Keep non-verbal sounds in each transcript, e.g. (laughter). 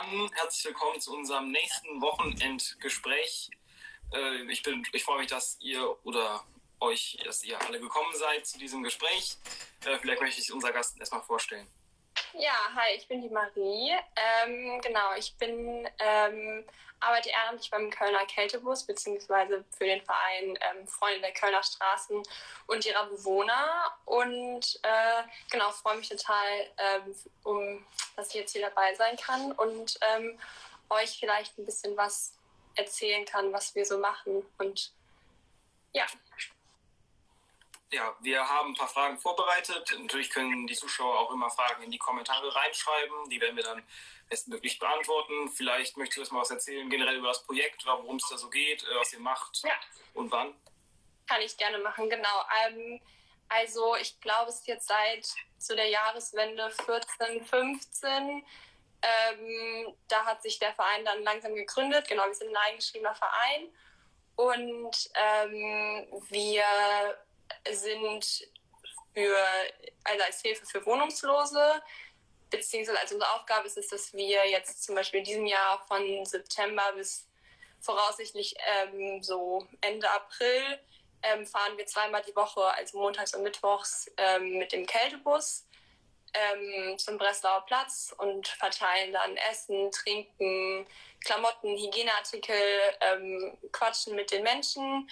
Herzlich willkommen zu unserem nächsten Wochenendgespräch. Äh, ich, bin, ich freue mich, dass ihr oder euch, dass ihr alle gekommen seid zu diesem Gespräch. Äh, vielleicht möchte ich unser Gast erstmal vorstellen. Ja, hi, ich bin die Marie. Ähm, genau, ich bin ähm, arbeite ehrenamtlich beim Kölner Kältebus beziehungsweise für den Verein ähm, Freunde der Kölner Straßen und ihrer Bewohner und äh, genau freue mich total, ähm, um dass ich jetzt hier dabei sein kann und ähm, euch vielleicht ein bisschen was erzählen kann, was wir so machen und ja ja, wir haben ein paar Fragen vorbereitet. Natürlich können die Zuschauer auch immer Fragen in die Kommentare reinschreiben. Die werden wir dann bestmöglich beantworten. Vielleicht möchtest du erst mal was erzählen, generell über das Projekt, worum es da so geht, äh, was ihr macht ja. und wann. Kann ich gerne machen, genau. Ähm, also ich glaube, es ist jetzt seit zu der Jahreswende 14, 15. Ähm, da hat sich der Verein dann langsam gegründet. Genau, wir sind ein eingeschriebener Verein. Und ähm, wir sind für, also als Hilfe für Wohnungslose, beziehungsweise also unsere Aufgabe ist es, dass wir jetzt zum Beispiel in diesem Jahr von September bis voraussichtlich ähm, so Ende April ähm, fahren wir zweimal die Woche, also montags und mittwochs, ähm, mit dem Kältebus ähm, zum Breslauer Platz und verteilen dann Essen, Trinken, Klamotten, Hygieneartikel, ähm, quatschen mit den Menschen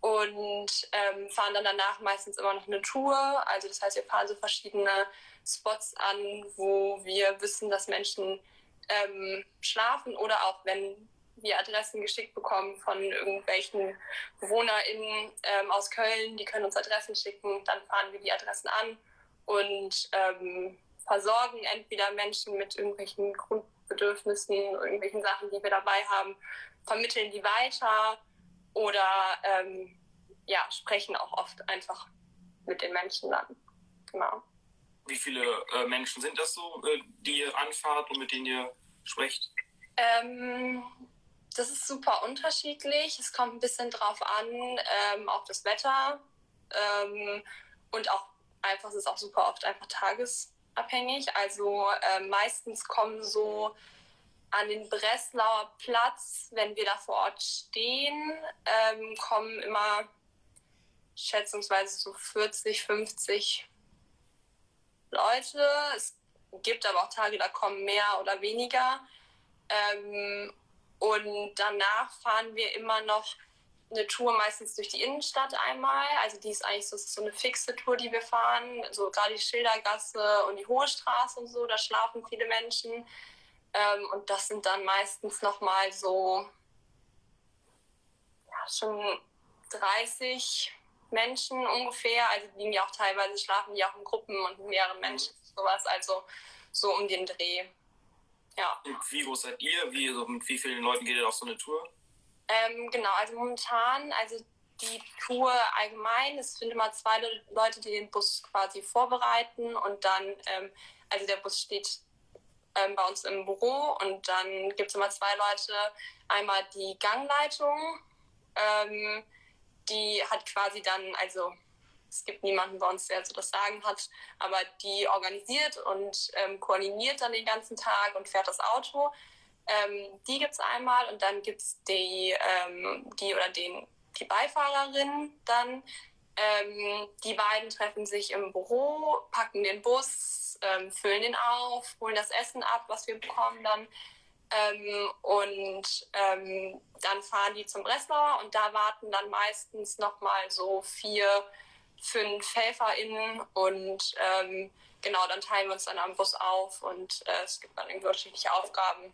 und ähm, fahren dann danach meistens immer noch eine Tour. Also das heißt, wir fahren so verschiedene Spots an, wo wir wissen, dass Menschen ähm, schlafen oder auch wenn wir Adressen geschickt bekommen von irgendwelchen BewohnerInnen ähm, aus Köln, die können uns Adressen schicken, dann fahren wir die Adressen an und ähm, versorgen entweder Menschen mit irgendwelchen Grundbedürfnissen, irgendwelchen Sachen, die wir dabei haben, vermitteln die weiter oder ähm, ja, sprechen auch oft einfach mit den Menschen dann. Genau. Wie viele äh, Menschen sind das so, äh, die ihr anfahrt und mit denen ihr sprecht? Ähm, das ist super unterschiedlich. Es kommt ein bisschen drauf an, ähm, auf das Wetter. Ähm, und auch einfach, es ist auch super oft einfach tagesabhängig. Also äh, meistens kommen so an den Breslauer Platz, wenn wir da vor Ort stehen, ähm, kommen immer schätzungsweise so 40, 50 Leute. Es gibt aber auch Tage, da kommen mehr oder weniger. Ähm, und danach fahren wir immer noch eine Tour meistens durch die Innenstadt einmal. Also die ist eigentlich so, so eine fixe Tour, die wir fahren. So gerade die Schildergasse und die Hohe Straße und so, da schlafen viele Menschen. Ähm, und das sind dann meistens nochmal so ja, schon 30 Menschen ungefähr. Also die ja auch teilweise schlafen die auch in Gruppen und mehreren Menschen, sowas. Also so um den Dreh. Ja. Und wie groß seid ihr? Wie, also mit wie vielen Leuten geht ihr auf so eine Tour? Ähm, genau, also momentan, also die Tour allgemein, es sind immer zwei Leute, die den Bus quasi vorbereiten und dann, ähm, also der Bus steht ähm, bei uns im Büro und dann gibt es immer zwei Leute. Einmal die Gangleitung, ähm, die hat quasi dann, also es gibt niemanden bei uns, der so das Sagen hat, aber die organisiert und ähm, koordiniert dann den ganzen Tag und fährt das Auto. Ähm, die gibt es einmal und dann gibt es die, ähm, die oder den, die Beifahrerin dann. Ähm, die beiden treffen sich im Büro, packen den Bus, ähm, füllen den auf, holen das Essen ab, was wir bekommen dann. Ähm, und ähm, dann fahren die zum Breslauer und da warten dann meistens nochmal so vier, fünf HelferInnen und ähm, genau, dann teilen wir uns dann am Bus auf und äh, es gibt dann irgendwie unterschiedliche Aufgaben.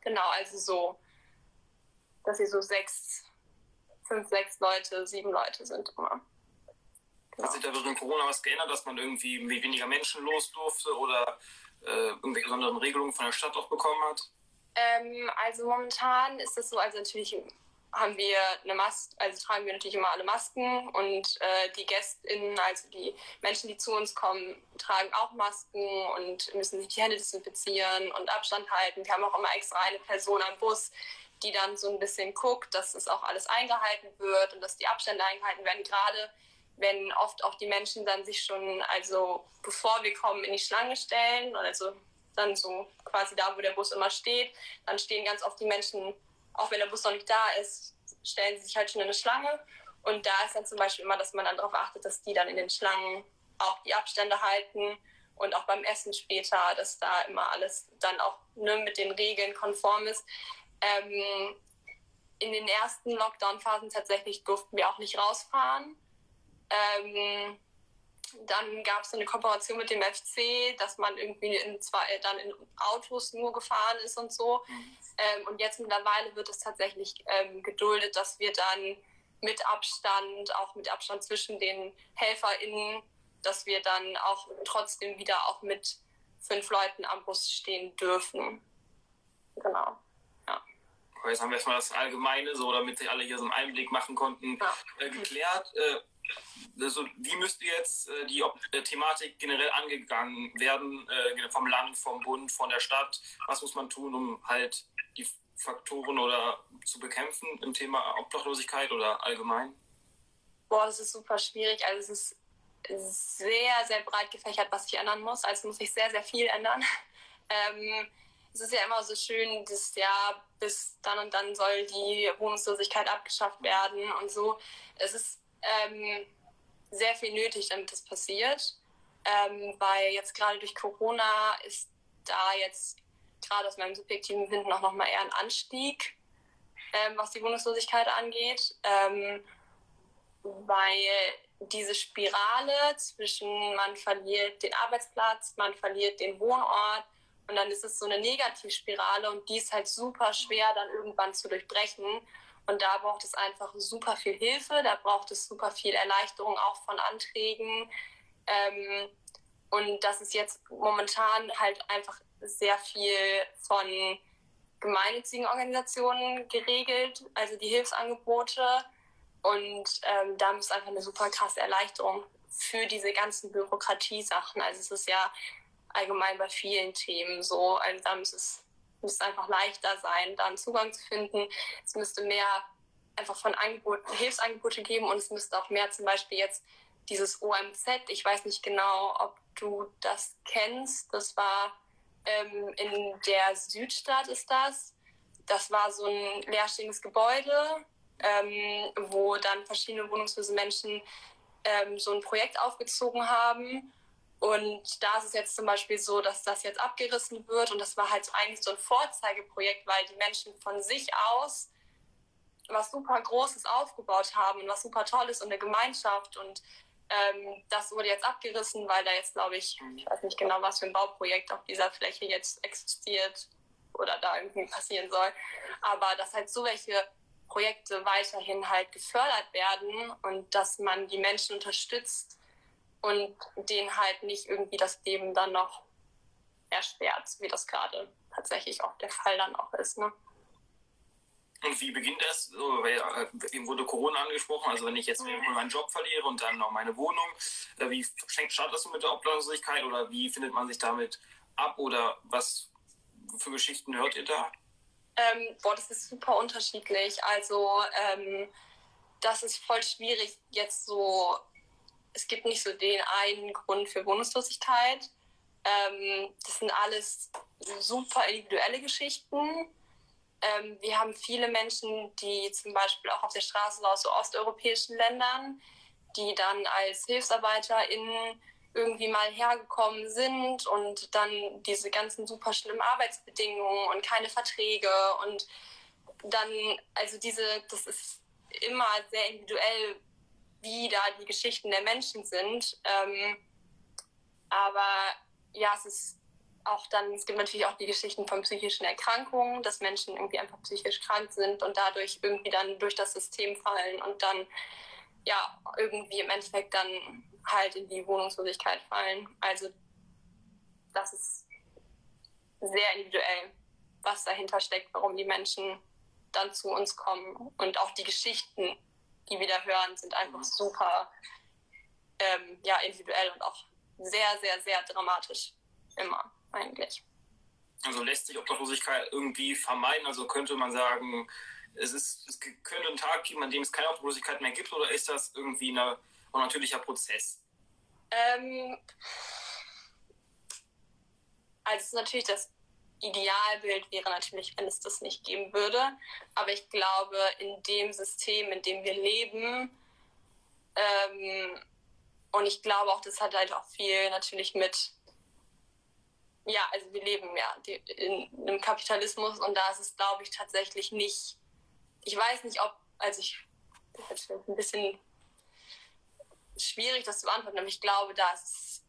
Genau, also so, dass sie so sechs, fünf, sechs Leute, sieben Leute sind immer. Hat sich da während Corona was geändert, dass man irgendwie weniger Menschen los durfte oder äh, irgendwelche besonderen Regelungen von der Stadt auch bekommen hat? Ähm, also momentan ist es so, also natürlich haben wir eine Maske, also tragen wir natürlich immer alle Masken und äh, die GästInnen, also die Menschen, die zu uns kommen, tragen auch Masken und müssen sich die Hände desinfizieren und Abstand halten. Wir haben auch immer extra eine Person am Bus, die dann so ein bisschen guckt, dass es auch alles eingehalten wird und dass die Abstände eingehalten werden. Gerade wenn oft auch die Menschen dann sich schon, also bevor wir kommen, in die Schlange stellen, also dann so quasi da, wo der Bus immer steht. Dann stehen ganz oft die Menschen, auch wenn der Bus noch nicht da ist, stellen sie sich halt schon in eine Schlange. Und da ist dann zum Beispiel immer, dass man dann darauf achtet, dass die dann in den Schlangen auch die Abstände halten und auch beim Essen später, dass da immer alles dann auch ne, mit den Regeln konform ist. Ähm, in den ersten Lockdown-Phasen tatsächlich durften wir auch nicht rausfahren. Ähm, dann gab es eine Kooperation mit dem FC, dass man irgendwie in zwei, äh, dann in Autos nur gefahren ist und so. Ähm, und jetzt mittlerweile wird es tatsächlich ähm, geduldet, dass wir dann mit Abstand, auch mit Abstand zwischen den HelferInnen, dass wir dann auch trotzdem wieder auch mit fünf Leuten am Bus stehen dürfen. Genau. Ja. Jetzt haben wir erstmal das Allgemeine, so damit sich alle hier so einen Einblick machen konnten, ja. äh, geklärt. Äh, also wie müsste jetzt äh, die äh, Thematik generell angegangen werden äh, vom Land, vom Bund, von der Stadt? Was muss man tun, um halt die Faktoren oder zu bekämpfen im Thema Obdachlosigkeit oder allgemein? Boah, das ist super schwierig. Also es ist sehr, sehr breit gefächert, was sich ändern muss. Also muss sich sehr, sehr viel ändern. (laughs) Ähm, es ist ja immer so schön, das Jahr bis dann und dann soll die Wohnungslosigkeit abgeschafft werden und so. Es ist ähm, sehr viel nötig, damit das passiert. Ähm, weil jetzt gerade durch Corona ist da jetzt gerade aus meinem subjektiven Finden auch nochmal eher ein Anstieg, ähm, was die Wohnungslosigkeit angeht. Ähm, weil diese Spirale zwischen man verliert den Arbeitsplatz, man verliert den Wohnort und dann ist es so eine Negativspirale und die ist halt super schwer dann irgendwann zu durchbrechen. Und da braucht es einfach super viel Hilfe, da braucht es super viel Erleichterung auch von Anträgen. Ähm, und das ist jetzt momentan halt einfach sehr viel von gemeinnützigen Organisationen geregelt, also die Hilfsangebote. Und ähm, da ist einfach eine super krasse Erleichterung für diese ganzen Bürokratiesachen. Also es ist ja allgemein bei vielen Themen so. Also da muss es müsste einfach leichter sein, da einen Zugang zu finden. Es müsste mehr einfach von Angeboten, Hilfsangebote geben und es müsste auch mehr zum Beispiel jetzt dieses OMZ, ich weiß nicht genau, ob du das kennst, das war ähm, in der Südstadt ist das. Das war so ein leerstehendes Gebäude, ähm, wo dann verschiedene wohnungslose Menschen ähm, so ein Projekt aufgezogen haben und da ist es jetzt zum Beispiel so, dass das jetzt abgerissen wird. Und das war halt eigentlich so ein Vorzeigeprojekt, weil die Menschen von sich aus was super Großes aufgebaut haben und was super Tolles und eine Gemeinschaft. Und ähm, das wurde jetzt abgerissen, weil da jetzt, glaube ich, ich weiß nicht genau, was für ein Bauprojekt auf dieser Fläche jetzt existiert oder da irgendwie passieren soll. Aber dass halt so welche Projekte weiterhin halt gefördert werden und dass man die Menschen unterstützt, und denen halt nicht irgendwie das Leben dann noch erschwert, wie das gerade tatsächlich auch der Fall dann auch ist. Ne? Und wie beginnt das? So, weil, äh, eben wurde Corona angesprochen, also wenn ich jetzt mhm. meinen Job verliere und dann noch meine Wohnung, äh, wie startet das so mit der Obdachlosigkeit oder wie findet man sich damit ab oder was für Geschichten hört ihr da? Ähm, boah, das ist super unterschiedlich. Also ähm, das ist voll schwierig jetzt so es gibt nicht so den einen Grund für Wohnungslosigkeit. Ähm, das sind alles super individuelle Geschichten. Ähm, wir haben viele Menschen, die zum Beispiel auch auf der Straße aus so osteuropäischen Ländern, die dann als HilfsarbeiterInnen irgendwie mal hergekommen sind und dann diese ganzen super schlimmen Arbeitsbedingungen und keine Verträge und dann, also diese, das ist immer sehr individuell, wie da die Geschichten der Menschen sind. Ähm, aber ja, es ist auch dann, es gibt natürlich auch die Geschichten von psychischen Erkrankungen, dass Menschen irgendwie einfach psychisch krank sind und dadurch irgendwie dann durch das System fallen und dann ja irgendwie im Endeffekt dann halt in die Wohnungslosigkeit fallen. Also das ist sehr individuell, was dahinter steckt, warum die Menschen dann zu uns kommen und auch die Geschichten, die wir da hören, sind einfach super ähm, ja, individuell und auch sehr, sehr, sehr dramatisch. Immer eigentlich. Also lässt sich Obdachlosigkeit irgendwie vermeiden? Also könnte man sagen, es, ist, es könnte einen Tag geben, an dem es keine Obdachlosigkeit mehr gibt, oder ist das irgendwie eine, ein natürlicher Prozess? Ähm, also natürlich das Idealbild wäre natürlich, wenn es das nicht geben würde. Aber ich glaube, in dem System, in dem wir leben, ähm, und ich glaube auch, das hat halt auch viel natürlich mit, ja, also wir leben ja in einem Kapitalismus und da ist es, glaube ich, tatsächlich nicht, ich weiß nicht, ob, also ich, das ist ein bisschen schwierig, das zu beantworten, aber ich glaube, da ist es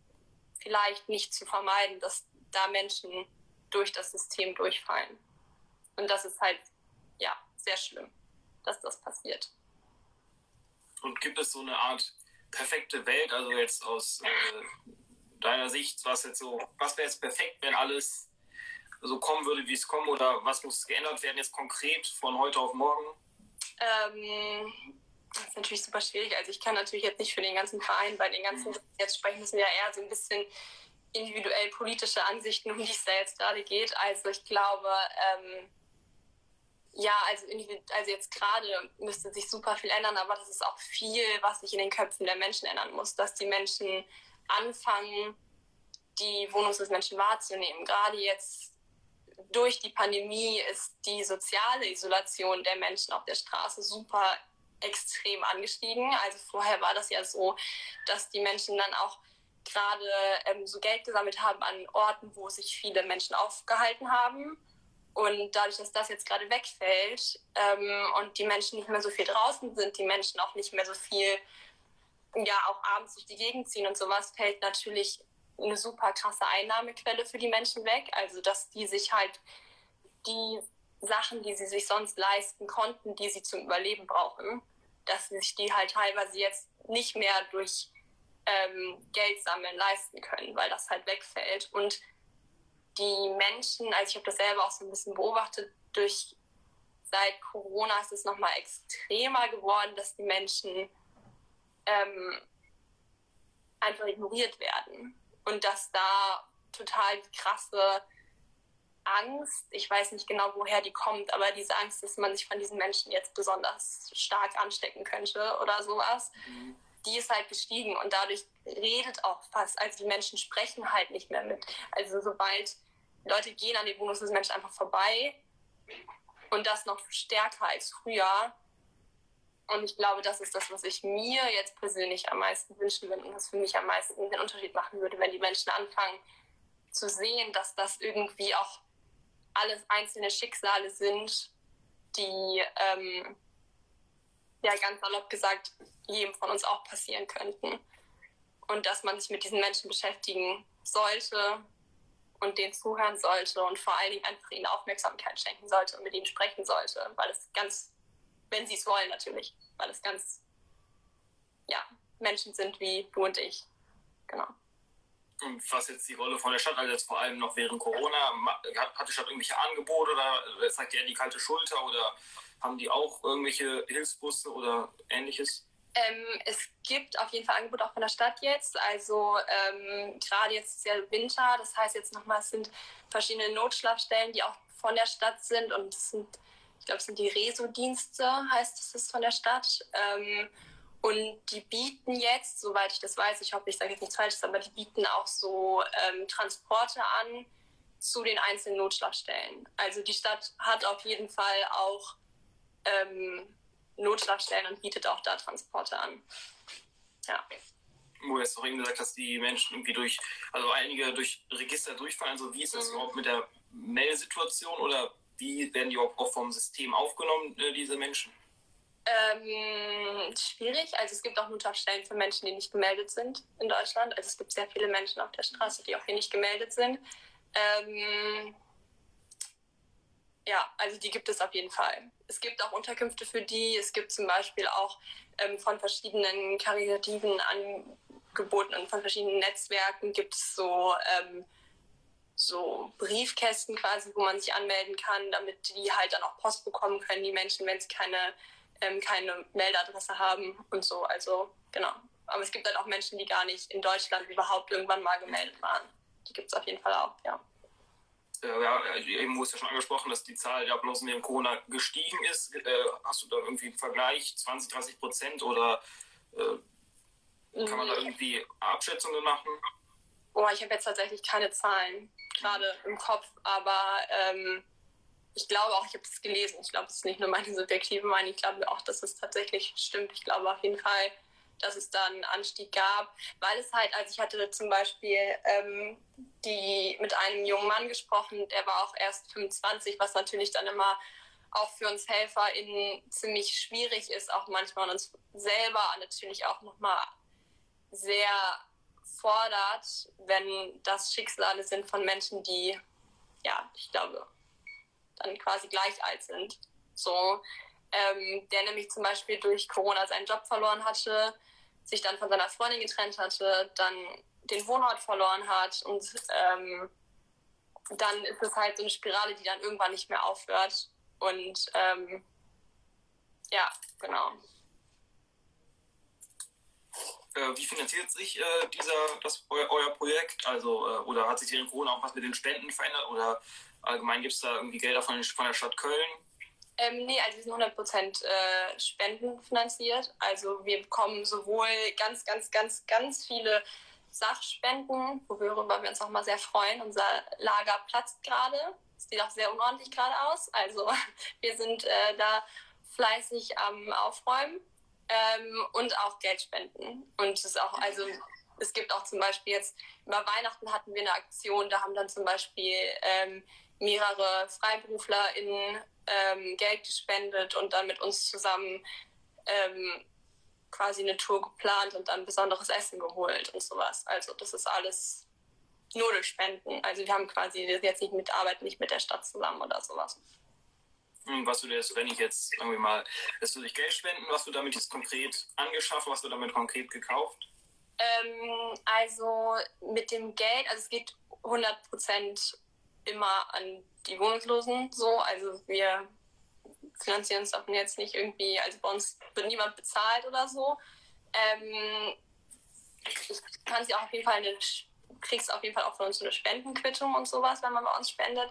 vielleicht nicht zu vermeiden, dass da Menschen durch das System durchfallen. Und das ist halt, ja, sehr schlimm, dass das passiert. Und gibt es so eine Art perfekte Welt, also jetzt aus äh, deiner Sicht, was jetzt so, was wäre jetzt perfekt, wenn alles so kommen würde, wie es kommt, oder was muss geändert werden jetzt konkret von heute auf morgen? Ähm, das ist natürlich super schwierig. Also ich kann natürlich jetzt nicht für den ganzen Verein, bei den ganzen mhm. jetzt sprechen müssen wir ja eher so ein bisschen individuell politische Ansichten, um die es da jetzt gerade geht. Also ich glaube, ähm, ja, also, also jetzt gerade müsste sich super viel ändern, aber das ist auch viel, was sich in den Köpfen der Menschen ändern muss, dass die Menschen anfangen, die Wohnungslosen wahrzunehmen. Gerade jetzt durch die Pandemie ist die soziale Isolation der Menschen auf der Straße super extrem angestiegen. Also vorher war das ja so, dass die Menschen dann auch gerade ähm, so Geld gesammelt haben an Orten, wo sich viele Menschen aufgehalten haben. Und dadurch, dass das jetzt gerade wegfällt ähm, und die Menschen nicht mehr so viel draußen sind, die Menschen auch nicht mehr so viel, ja, auch abends durch die Gegend ziehen und sowas, fällt natürlich eine super krasse Einnahmequelle für die Menschen weg. Also, dass die sich halt die Sachen, die sie sich sonst leisten konnten, die sie zum Überleben brauchen, dass sie sich die halt teilweise jetzt nicht mehr durch ähm, Geld sammeln leisten können, weil das halt wegfällt. Und die Menschen, also ich habe das selber auch so ein bisschen beobachtet, durch seit Corona ist es nochmal extremer geworden, dass die Menschen ähm, einfach ignoriert werden. Und dass da total krasse Angst, ich weiß nicht genau, woher die kommt, aber diese Angst, dass man sich von diesen Menschen jetzt besonders stark anstecken könnte oder sowas, mhm die ist halt gestiegen und dadurch redet auch fast, also die Menschen sprechen halt nicht mehr mit. Also sobald Leute gehen an den wohnungslosen Menschen einfach vorbei und das noch stärker als früher. Und ich glaube, das ist das, was ich mir jetzt persönlich am meisten wünschen würde und was für mich am meisten den Unterschied machen würde, wenn die Menschen anfangen zu sehen, dass das irgendwie auch alles einzelne Schicksale sind, die ähm, ja ganz salopp gesagt jedem von uns auch passieren könnten. Und dass man sich mit diesen Menschen beschäftigen sollte und denen zuhören sollte und vor allen Dingen einfach ihnen Aufmerksamkeit schenken sollte und mit ihnen sprechen sollte, weil es ganz, wenn sie es wollen natürlich, weil es ganz, ja, Menschen sind wie du und ich. Genau. Und was jetzt die Rolle von der Stadt, also jetzt vor allem noch während Corona, hat die Stadt irgendwelche Angebote oder zeigt ihr die kalte Schulter oder haben die auch irgendwelche Hilfsbusse oder ähnliches? Ähm, es gibt auf jeden Fall Angebote auch von der Stadt jetzt. Also ähm, gerade jetzt ist ja Winter, das heißt jetzt nochmal, es sind verschiedene Notschlafstellen, die auch von der Stadt sind und es sind, ich glaube, es sind die Reso-Dienste, heißt es von der Stadt. Ähm, und die bieten jetzt, soweit ich das weiß, ich hoffe, ich sage jetzt nichts Falsches, aber die bieten auch so ähm, Transporte an zu den einzelnen Notschlafstellen. Also die Stadt hat auf jeden Fall auch ähm, Notschlafstellen und bietet auch da Transporte an. Ja. Wo du jetzt auch eben gesagt hast, die Menschen irgendwie durch, also einige durch Register durchfallen. Also wie ist das mhm. überhaupt mit der Meldesituation oder wie werden die auch vom System aufgenommen, äh, diese Menschen? Ähm, schwierig. Also es gibt auch Notschlafstellen für Menschen, die nicht gemeldet sind in Deutschland. Also es gibt sehr viele Menschen auf der Straße, die auch hier nicht gemeldet sind. Ähm, ja, also die gibt es auf jeden Fall. Es gibt auch Unterkünfte für die. Es gibt zum Beispiel auch ähm, von verschiedenen karitativen Angeboten und von verschiedenen Netzwerken gibt es so, ähm, so Briefkästen quasi, wo man sich anmelden kann, damit die halt dann auch Post bekommen können, die Menschen, wenn sie keine, ähm, keine Meldeadresse haben und so. Also genau. Aber es gibt halt auch Menschen, die gar nicht in Deutschland überhaupt irgendwann mal gemeldet waren. Die gibt es auf jeden Fall auch, ja äh, ja, eben wurde es ja schon angesprochen, dass die Zahl der Ablosen während Corona gestiegen ist. Äh, hast du da irgendwie einen Vergleich, 20, 30 Prozent oder äh, kann man da irgendwie Abschätzungen machen? oh, ich habe jetzt tatsächlich keine Zahlen gerade im Kopf, aber ähm, ich glaube auch, ich habe es gelesen. Ich glaube, es ist nicht nur meine subjektive Meinung. Ich glaube auch, dass es tatsächlich stimmt. Ich glaube auf jeden Fall, dass es da einen Anstieg gab, weil es halt, also ich hatte zum Beispiel ähm, die mit einem jungen Mann gesprochen, der war auch erst 25, was natürlich dann immer auch für uns HelferInnen ziemlich schwierig ist, auch manchmal und uns selber natürlich auch nochmal sehr fordert, wenn das Schicksale sind von Menschen, die, ja, ich glaube, dann quasi gleich alt sind. So, ähm, der nämlich zum Beispiel durch Corona seinen Job verloren hatte, sich dann von seiner Freundin getrennt hatte, dann den Wohnort verloren hat und ähm, dann ist es halt so eine Spirale, die dann irgendwann nicht mehr aufhört. Und ähm, ja, genau. Äh, wie finanziert sich äh, dieser, das, euer, euer Projekt? Also, äh, oder hat sich während Corona auch was mit den Spenden verändert? Oder allgemein gibt es da irgendwie Gelder von, von der Stadt Köln? Ähm, nee, also wir sind 100% äh, spendenfinanziert. Also wir bekommen sowohl ganz, ganz, ganz, ganz viele Sachspenden, worüber wir uns auch mal sehr freuen. Unser Lager platzt gerade. Es sieht auch sehr unordentlich gerade aus. Also (laughs) wir sind äh, da fleißig am Aufräumen ähm, und auch Geld spenden. Und es ist auch, also es gibt auch zum Beispiel jetzt über Weihnachten hatten wir eine Aktion, da haben dann zum Beispiel ähm, mehrere FreiberuflerInnen ähm, Geld gespendet und dann mit uns zusammen ähm, quasi eine Tour geplant und dann besonderes Essen geholt und sowas. Also das ist alles nur durch Spenden. Also wir haben quasi jetzt nicht mit Arbeit, nicht mit der Stadt zusammen oder sowas. Hm, was du dir wenn ich jetzt irgendwie mal, lässt du durch Geld spenden, was du damit jetzt konkret angeschafft, was du damit konkret gekauft? Ähm, also mit dem Geld, also es geht 100 Prozent immer an die Wohnungslosen so. Also wir finanzieren uns davon jetzt nicht irgendwie, also bei uns wird niemand bezahlt oder so. Ähm, ich kann sie auch auf jeden Fall eine, kriegst auf jeden Fall auch von uns eine Spendenquittung und sowas, wenn man bei uns spendet.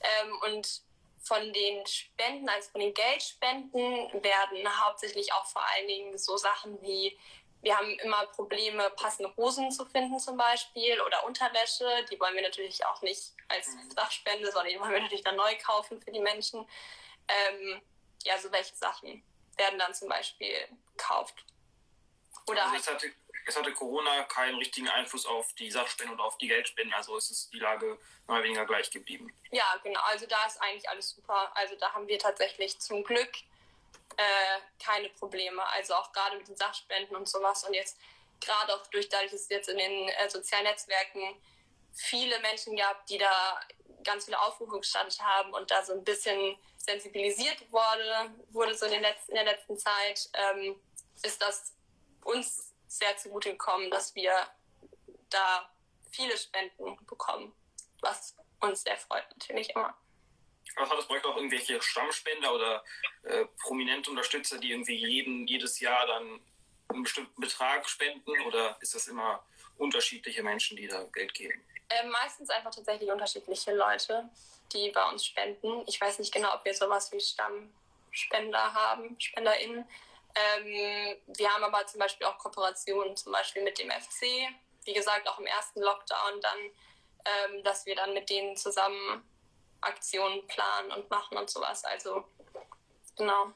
Ähm, und von den Spenden, also von den Geldspenden, werden hauptsächlich auch vor allen Dingen so Sachen wie wir haben immer Probleme, passende Hosen zu finden zum Beispiel oder Unterwäsche. Die wollen wir natürlich auch nicht als Sachspende, sondern die wollen wir natürlich dann neu kaufen für die Menschen. Ähm, ja, so welche Sachen werden dann zum Beispiel gekauft. Oder also es, hatte, es hatte Corona keinen richtigen Einfluss auf die Sachspenden und auf die Geldspenden, also ist es die Lage mal weniger gleich geblieben. Ja, genau. Also da ist eigentlich alles super. Also da haben wir tatsächlich zum Glück äh, keine Probleme. Also auch gerade mit den Sachspenden und sowas. Und jetzt gerade auch durch dadurch, dass es jetzt in den äh, sozialen Netzwerken viele Menschen gab, die da ganz viele Aufrufe gestartet haben und da so ein bisschen sensibilisiert wurde, wurde so in, den letzten, in der letzten Zeit, ähm, ist das uns sehr zugute gekommen, dass wir da viele Spenden bekommen, was uns sehr freut natürlich immer. Also hat das Projekt auch irgendwelche Stammspender oder äh, prominente Unterstützer, die irgendwie jeden, jedes Jahr dann einen bestimmten Betrag spenden oder ist das immer unterschiedliche Menschen, die da Geld geben? Äh, meistens einfach tatsächlich unterschiedliche Leute, die bei uns spenden. Ich weiß nicht genau, ob wir sowas wie Stammspender haben, SpenderInnen. Ähm, wir haben aber zum Beispiel auch Kooperationen, zum Beispiel mit dem FC. Wie gesagt, auch im ersten Lockdown dann, ähm, dass wir dann mit denen zusammen Aktionen planen und machen und sowas. Also genau.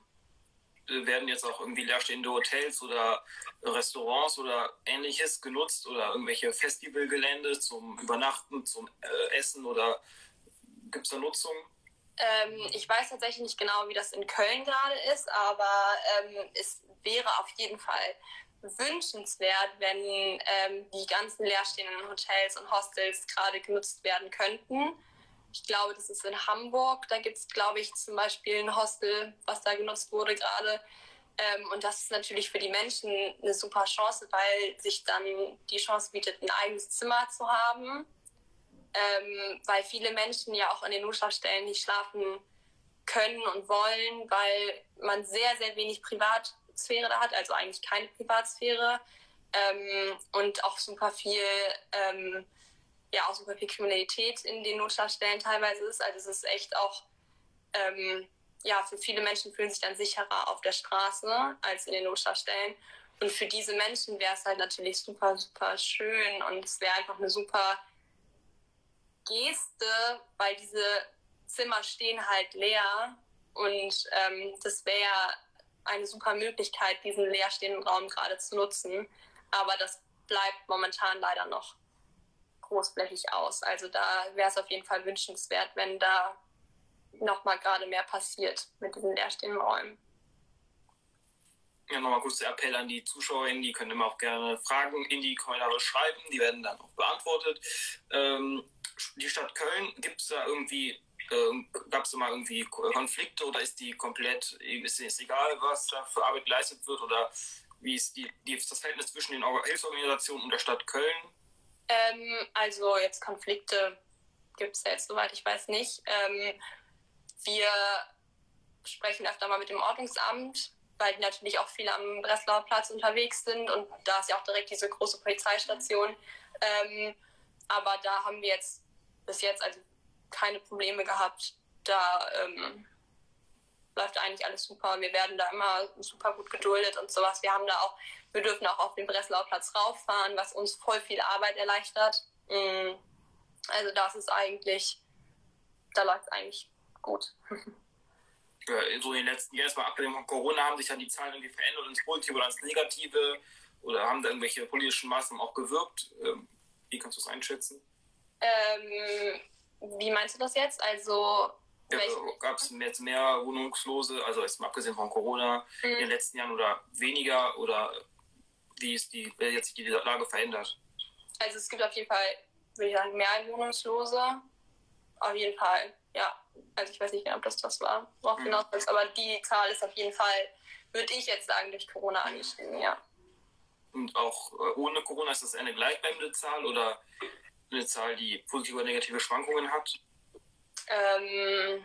Werden jetzt auch irgendwie leerstehende Hotels oder Restaurants oder ähnliches genutzt oder irgendwelche Festivalgelände zum Übernachten, zum äh, Essen oder gibt es da Nutzung? Ähm, ich weiß tatsächlich nicht genau, wie das in Köln gerade ist, aber ähm, es wäre auf jeden Fall wünschenswert, wenn ähm, die ganzen leerstehenden Hotels und Hostels gerade genutzt werden könnten. Ich glaube, das ist in Hamburg. Da gibt es, glaube ich, zum Beispiel ein Hostel, was da genutzt wurde gerade. Ähm, und das ist natürlich für die Menschen eine super Chance, weil sich dann die Chance bietet, ein eigenes Zimmer zu haben. Ähm, weil viele Menschen ja auch in den Notschlafstellen nicht schlafen können und wollen, weil man sehr, sehr wenig Privatsphäre da hat, also eigentlich keine Privatsphäre. Ähm, und auch super viel ähm, ja auch super viel Kriminalität in den Notschlafstellen teilweise ist. Also es ist echt auch ähm, ja, für viele Menschen fühlen sich dann sicherer auf der Straße als in den Notschlafstellen. Und für diese Menschen wäre es halt natürlich super, super schön und es wäre einfach eine super Geste, weil diese Zimmer stehen halt leer und ähm, das wäre eine super Möglichkeit, diesen leerstehenden Raum gerade zu nutzen. Aber das bleibt momentan leider noch großflächig aus. Also da wäre es auf jeden Fall wünschenswert, wenn da nochmal gerade mehr passiert mit diesen leerstehenden Räumen. Ja, nochmal kurz der Appell an die ZuschauerInnen, die können immer auch gerne Fragen in die Kommentare schreiben, die werden dann auch beantwortet. Ähm, die Stadt Köln, gibt es da irgendwie, äh, gab es da mal irgendwie Konflikte oder ist die komplett, ist es egal, was da für Arbeit geleistet wird oder wie ist die, die, das Verhältnis zwischen den Hilfsorganisationen und der Stadt Köln? Ähm, also jetzt Konflikte gibt es ja jetzt, soweit ich weiß, nicht. Ähm, wir sprechen öfter mal mit dem Ordnungsamt, weil die natürlich auch viel am Breslauer Platz unterwegs sind und da ist ja auch direkt diese große Polizeistation. Ähm, aber da haben wir jetzt bis jetzt also keine Probleme gehabt. Da ähm, läuft eigentlich alles super. Wir werden da immer super gut geduldet und sowas. Wir haben da auch, wir dürfen auch auf den Breslauer Platz rauffahren, was uns voll viel Arbeit erleichtert. Mm. Also das ist eigentlich, da läuft es eigentlich gut. (laughs) So in den letzten Jahren, mal abgesehen von Corona, haben sich dann die Zahlen irgendwie verändert ins Positive oder ins Negative oder haben da irgendwelche politischen Maßnahmen auch gewirkt? Ähm, wie kannst du das einschätzen? Ähm, wie meinst du das jetzt? Also Gab es jetzt mehr Wohnungslose, also jetzt mal abgesehen von Corona, mhm. in den letzten Jahren oder weniger? Oder wie ist die, jetzt sich die Lage verändert? Also es gibt auf jeden Fall, würde ich sagen, mehr Wohnungslose. Auf jeden Fall, ja. Also ich weiß nicht genau, ob das das war, worauf mhm. hinaus ist, aber die Zahl ist auf jeden Fall, würde ich jetzt sagen, durch Corona angestiegen, ja. Und auch äh, ohne Corona ist das eine gleichbleibende Zahl oder eine Zahl, die positive oder negative Schwankungen hat? Ähm,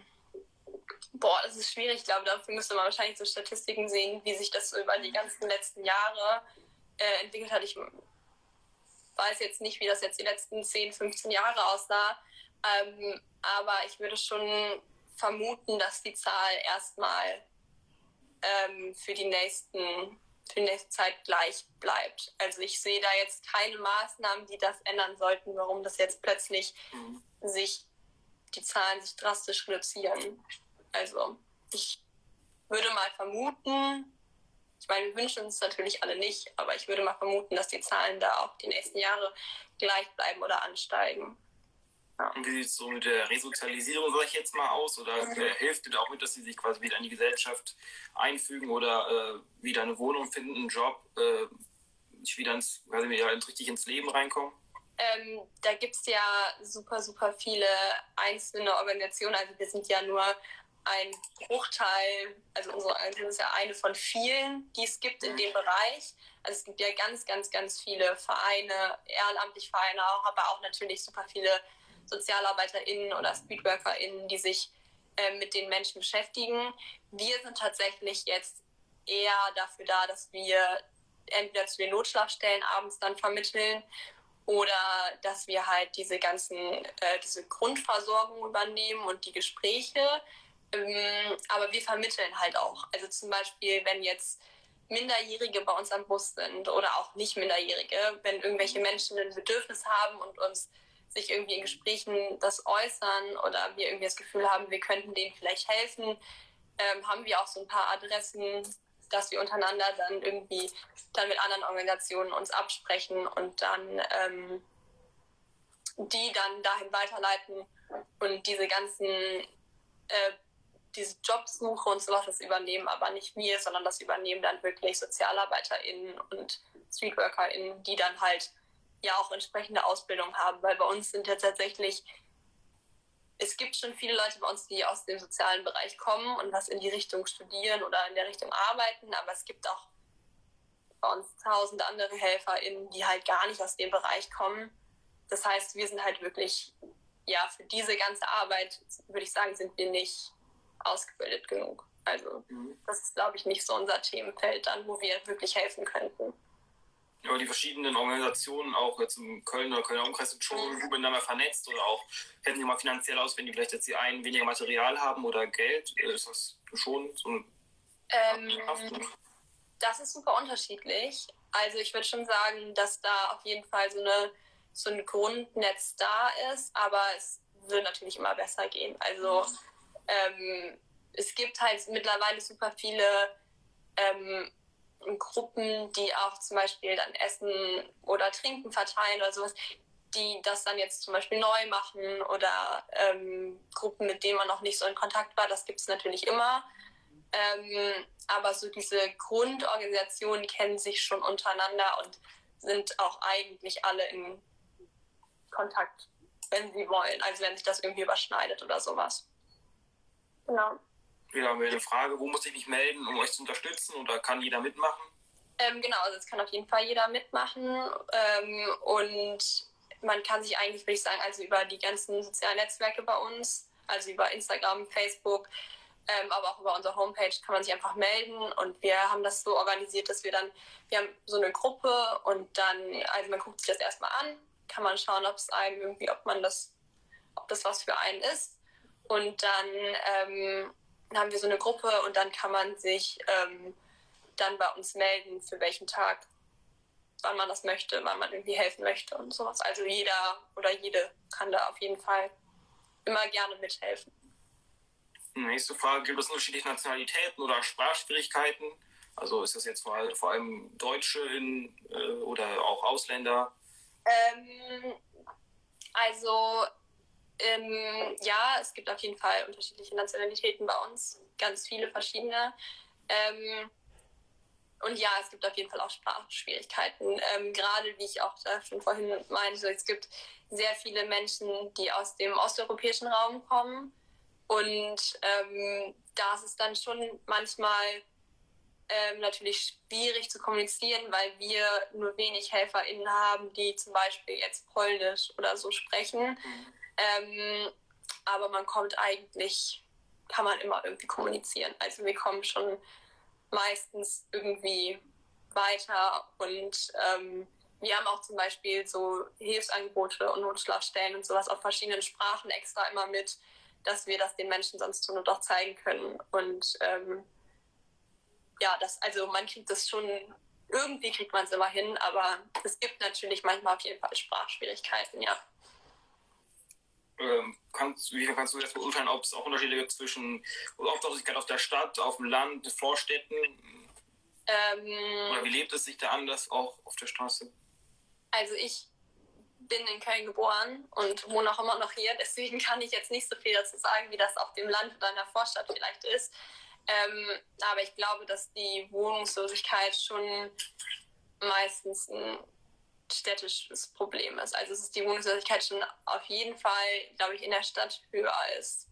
boah, das ist schwierig. Ich glaube, dafür müsste man wahrscheinlich so Statistiken sehen, wie sich das so über die ganzen letzten Jahre äh, entwickelt hat. Ich weiß jetzt nicht, wie das jetzt die letzten 10, 15 Jahre aussah. Ähm, aber ich würde schon vermuten, dass die Zahl erstmal ähm, für die nächsten für die nächste Zeit gleich bleibt. Also ich sehe da jetzt keine Maßnahmen, die das ändern sollten, warum das jetzt plötzlich mhm. sich die Zahlen sich drastisch reduzieren. Also ich würde mal vermuten, ich meine, wir wünschen uns natürlich alle nicht, aber ich würde mal vermuten, dass die Zahlen da auch die nächsten Jahre gleich bleiben oder ansteigen. Ja. Wie sieht es so mit der Resozialisierung, sag ich jetzt mal, aus? Oder mhm. hilft es auch mit, dass sie sich quasi wieder in die Gesellschaft einfügen oder äh, wieder eine Wohnung finden, einen Job, äh, wieder ins, quasi wieder richtig ins Leben reinkommen? Ähm, da gibt es ja super, super viele einzelne Organisationen. Also wir sind ja nur ein Bruchteil, also unsere Organisation ist ja eine von vielen, die es gibt in dem Bereich. Also es gibt ja ganz, ganz, ganz viele Vereine, ehrenamtliche Vereine, aber auch natürlich super viele SozialarbeiterInnen oder StreetworkerInnen, die sich äh, mit den Menschen beschäftigen. Wir sind tatsächlich jetzt eher dafür da, dass wir entweder zu den Notschlafstellen abends dann vermitteln oder dass wir halt diese ganzen, äh, diese Grundversorgung übernehmen und die Gespräche. Ähm, aber wir vermitteln halt auch. Also zum Beispiel, wenn jetzt Minderjährige bei uns am Bus sind oder auch nicht Minderjährige, wenn irgendwelche Menschen ein Bedürfnis haben und uns sich irgendwie in Gesprächen das äußern oder wir irgendwie das Gefühl haben, wir könnten denen vielleicht helfen, ähm, haben wir auch so ein paar Adressen, dass wir untereinander dann irgendwie dann mit anderen Organisationen uns absprechen und dann ähm, die dann dahin weiterleiten und diese ganzen äh, diese Jobsuche und sowas, das übernehmen aber nicht wir, sondern das übernehmen dann wirklich SozialarbeiterInnen und StreetworkerInnen, die dann halt ja auch entsprechende Ausbildung haben, weil bei uns sind ja tatsächlich, es gibt schon viele Leute bei uns, die aus dem sozialen Bereich kommen und was in die Richtung studieren oder in der Richtung arbeiten, aber es gibt auch bei uns tausende andere HelferInnen, die halt gar nicht aus dem Bereich kommen. Das heißt, wir sind halt wirklich, ja, für diese ganze Arbeit, würde ich sagen, sind wir nicht ausgebildet genug. Also, mhm. das ist, glaube ich, nicht so unser Themenfeld dann, wo wir wirklich helfen könnten. Aber die verschiedenen Organisationen, auch jetzt im Köln oder Kölner Umkreis, sind schon gut miteinander vernetzt oder auch hätten die mal finanziell aus, wenn die vielleicht jetzt die einen weniger Material haben oder Geld. Äh, ist das schon so ein ähm, Das ist super unterschiedlich. Also ich würde schon sagen, dass da auf jeden Fall so, eine, so ein Grundnetz da ist, aber es wird natürlich immer besser gehen. Also ähm, es gibt halt mittlerweile super viele ähm, Gruppen, die auch zum Beispiel dann Essen oder Trinken verteilen oder sowas, die das dann jetzt zum Beispiel neu machen oder ähm, Gruppen, mit denen man noch nicht so in Kontakt war, das gibt es natürlich immer. Ähm, aber so diese Grundorganisationen kennen sich schon untereinander und sind auch eigentlich alle in Kontakt, wenn sie wollen, also wenn sich das irgendwie überschneidet oder sowas. Genau. Haben wir eine Frage, wo muss ich mich melden, um euch zu unterstützen? Oder kann jeder mitmachen? Ähm, genau, also es kann auf jeden Fall jeder mitmachen. Ähm, und man kann sich eigentlich, würde ich sagen, also über die ganzen sozialen Netzwerke bei uns, also über Instagram, Facebook, ähm, aber auch über unsere Homepage kann man sich einfach melden. Und wir haben das so organisiert, dass wir dann, wir haben so eine Gruppe und dann, also man guckt sich das erstmal an, kann man schauen, ob es einem irgendwie, ob man das, ob das was für einen ist. Und dann ähm, haben wir so eine Gruppe und dann kann man sich ähm, dann bei uns melden, für welchen Tag, wann man das möchte, wann man irgendwie helfen möchte und sowas. Also jeder oder jede kann da auf jeden Fall immer gerne mithelfen. Nächste Frage, gibt es unterschiedliche Nationalitäten oder Sprachschwierigkeiten? Also ist das jetzt vor, vor allem Deutsche in, äh, oder auch Ausländer? Ähm, also ähm, ja, es gibt auf jeden Fall unterschiedliche Nationalitäten bei uns, ganz viele verschiedene. Ähm, und ja, es gibt auf jeden Fall auch Sprachschwierigkeiten. Ähm, gerade wie ich auch da schon vorhin meinte, es gibt sehr viele Menschen, die aus dem osteuropäischen Raum kommen. Und ähm, da ist es dann schon manchmal ähm, natürlich schwierig zu kommunizieren, weil wir nur wenig HelferInnen haben, die zum Beispiel jetzt Polnisch oder so sprechen. Mhm. Ähm, aber man kommt eigentlich, kann man immer irgendwie kommunizieren. Also wir kommen schon meistens irgendwie weiter und ähm, wir haben auch zum Beispiel so Hilfsangebote und Notschlafstellen und sowas auf verschiedenen Sprachen extra immer mit, dass wir das den Menschen sonst nur doch zeigen können. Und ähm, ja, das, also man kriegt das schon, irgendwie kriegt man es immer hin, aber es gibt natürlich manchmal auf jeden Fall Sprachschwierigkeiten, ja ähm, kannst, wie kannst du jetzt beurteilen, ob es auch Unterschiede gibt zwischen Obdachlosigkeit auf der Stadt, auf dem Land, Vorstädten? Ähm, Oder wie lebt es sich da anders auch auf der Straße? Also ich bin in Köln geboren und wohne auch immer noch hier, deswegen kann ich jetzt nicht so viel dazu sagen, wie das auf dem Land oder in der Vorstadt vielleicht ist. Ähm, aber ich glaube, dass die Wohnungslosigkeit schon meistens ein städtisches Problem ist. Also es ist die Wohnungslosigkeit schon auf jeden Fall, glaube ich, in der Stadt höher ist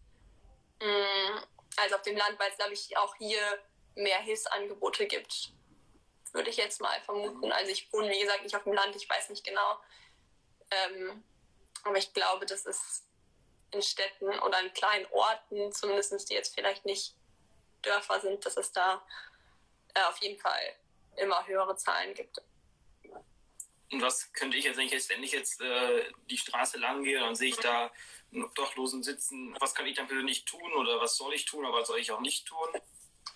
mm, als auf dem Land, weil es, glaube ich, auch hier mehr Hilfsangebote gibt. Würde ich jetzt mal vermuten. Also ich wohne, wie gesagt, nicht auf dem Land, ich weiß nicht genau. Ähm, aber ich glaube, dass es in Städten oder in kleinen Orten, zumindest die jetzt vielleicht nicht Dörfer sind, dass es da äh, auf jeden Fall immer höhere Zahlen gibt. Und was könnte ich jetzt, wenn ich jetzt, wenn ich jetzt äh, die Straße lang gehe, dann sehe ich da einen Obdachlosen sitzen. Was kann ich dann persönlich tun oder was soll ich tun, aber was soll ich auch nicht tun?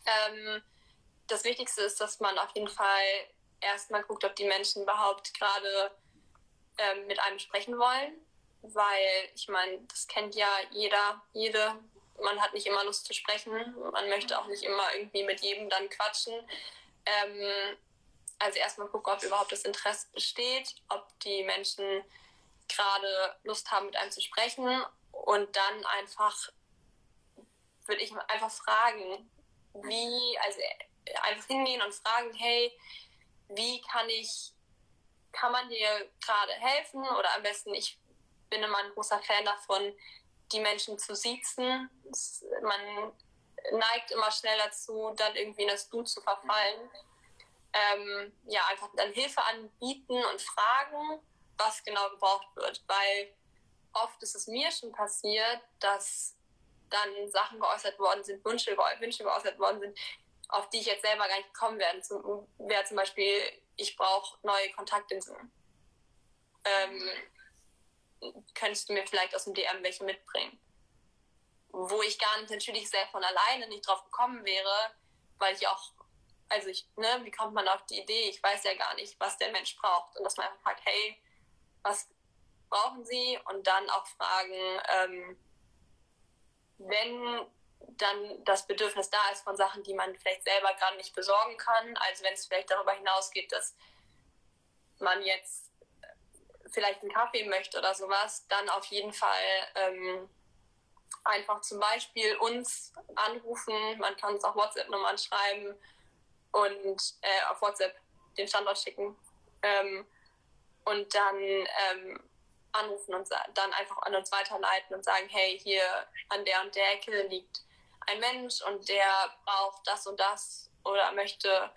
Ähm, das Wichtigste ist, dass man auf jeden Fall erstmal guckt, ob die Menschen überhaupt gerade ähm, mit einem sprechen wollen. Weil ich meine, das kennt ja jeder, jede. Man hat nicht immer Lust zu sprechen. Man möchte auch nicht immer irgendwie mit jedem dann quatschen. Ähm, also erstmal gucken, ob überhaupt das Interesse besteht, ob die Menschen gerade Lust haben, mit einem zu sprechen. Und dann einfach würde ich einfach fragen, wie, also einfach hingehen und fragen, hey, wie kann ich, kann man dir gerade helfen? Oder am besten, ich bin immer ein großer Fan davon, die Menschen zu siezen. Man neigt immer schnell dazu, dann irgendwie in das Du zu verfallen ähm, ja, einfach dann Hilfe anbieten und fragen, was genau gebraucht wird. Weil oft ist es mir schon passiert, dass dann Sachen geäußert worden sind, Wünsche, Wünsche geäußert worden sind, auf die ich jetzt selber gar nicht gekommen wäre. Zum, wäre zum Beispiel, ich brauche neue Kontaktlinsen. Ähm, könntest du mir vielleicht aus dem DM welche mitbringen? Wo ich gar nicht natürlich sehr von alleine nicht drauf gekommen wäre, weil ich auch, also ich, ne, wie kommt man auf die Idee? Ich weiß ja gar nicht, was der Mensch braucht. Und dass man einfach fragt, hey, was brauchen sie? Und dann auch fragen, ähm, wenn dann das Bedürfnis da ist von Sachen, die man vielleicht selber gerade nicht besorgen kann. Also wenn es vielleicht darüber hinausgeht, dass man jetzt vielleicht einen Kaffee möchte oder sowas, dann auf jeden Fall ähm, einfach zum Beispiel uns anrufen. Man kann uns auch WhatsApp-Nummern schreiben und äh, auf WhatsApp den Standort schicken. Ähm, und dann ähm, anrufen und dann einfach an uns weiterleiten und sagen, hey, hier an der und der Ecke liegt ein Mensch und der braucht das und das oder möchte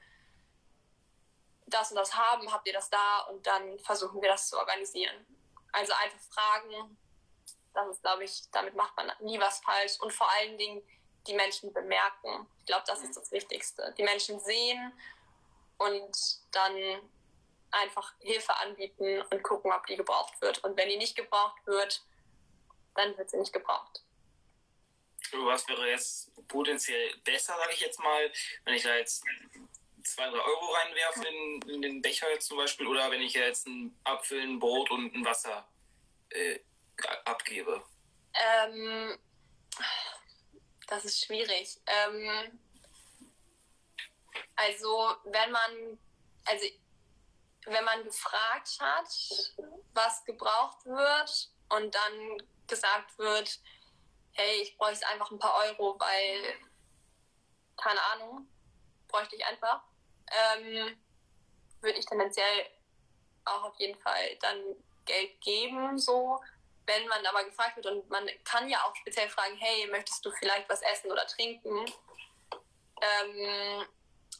das und das haben, habt ihr das da? Und dann versuchen wir das zu organisieren. Also einfach fragen, das ist, glaube ich, damit macht man nie was falsch und vor allen Dingen die Menschen bemerken. Ich glaube, das ist das Wichtigste. Die Menschen sehen und dann einfach Hilfe anbieten und gucken, ob die gebraucht wird. Und wenn die nicht gebraucht wird, dann wird sie nicht gebraucht. Was wäre jetzt potenziell besser, sage ich jetzt mal, wenn ich da jetzt zwei, drei Euro reinwerfe in, in, den Becher jetzt zum Beispiel oder wenn ich jetzt einen Apfel, ein Brot und ein Wasser äh, abgebe? Ähm, das ist schwierig. Ähm, also wenn man, also wenn man gefragt hat, was gebraucht wird und dann gesagt wird, hey, ich bräuchte einfach ein paar Euro, weil, keine Ahnung, bräuchte ich einfach, ähm, würde ich tendenziell auch auf jeden Fall dann Geld geben, so. Wenn man aber gefragt wird und man kann ja auch speziell fragen, hey, möchtest du vielleicht was essen oder trinken? Ähm,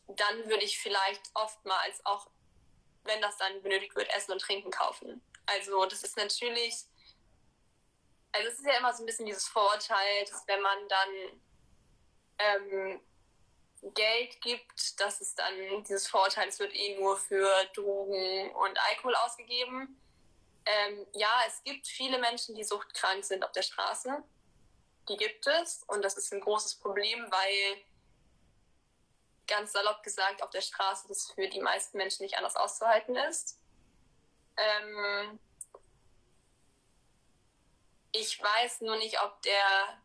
dann würde ich vielleicht oftmals auch, wenn das dann benötigt wird, Essen und Trinken kaufen. Also das ist natürlich also es ist ja immer so ein bisschen dieses Vorurteil, dass wenn man dann ähm, Geld gibt, dass es dann dieses Vorurteil, es wird eh nur für Drogen und Alkohol ausgegeben. Ähm, ja, es gibt viele Menschen, die suchtkrank sind auf der Straße. Die gibt es und das ist ein großes Problem, weil ganz salopp gesagt auf der Straße das für die meisten Menschen nicht anders auszuhalten ist. Ähm, ich weiß nur nicht, ob der,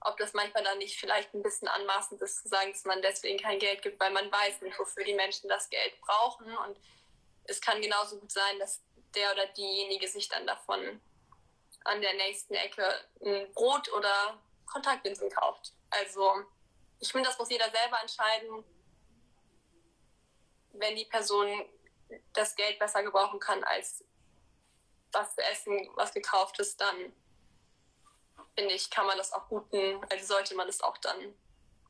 ob das manchmal dann nicht vielleicht ein bisschen anmaßend ist zu sagen, dass man deswegen kein Geld gibt, weil man weiß nicht, wofür die Menschen das Geld brauchen. Und es kann genauso gut sein, dass der oder diejenige sich dann davon an der nächsten Ecke ein Brot oder Kontaktlinsen kauft. Also ich finde, das muss jeder selber entscheiden. Wenn die Person das Geld besser gebrauchen kann als zu essen, was gekauft ist, dann finde ich, kann man das auch guten, also sollte man es auch dann,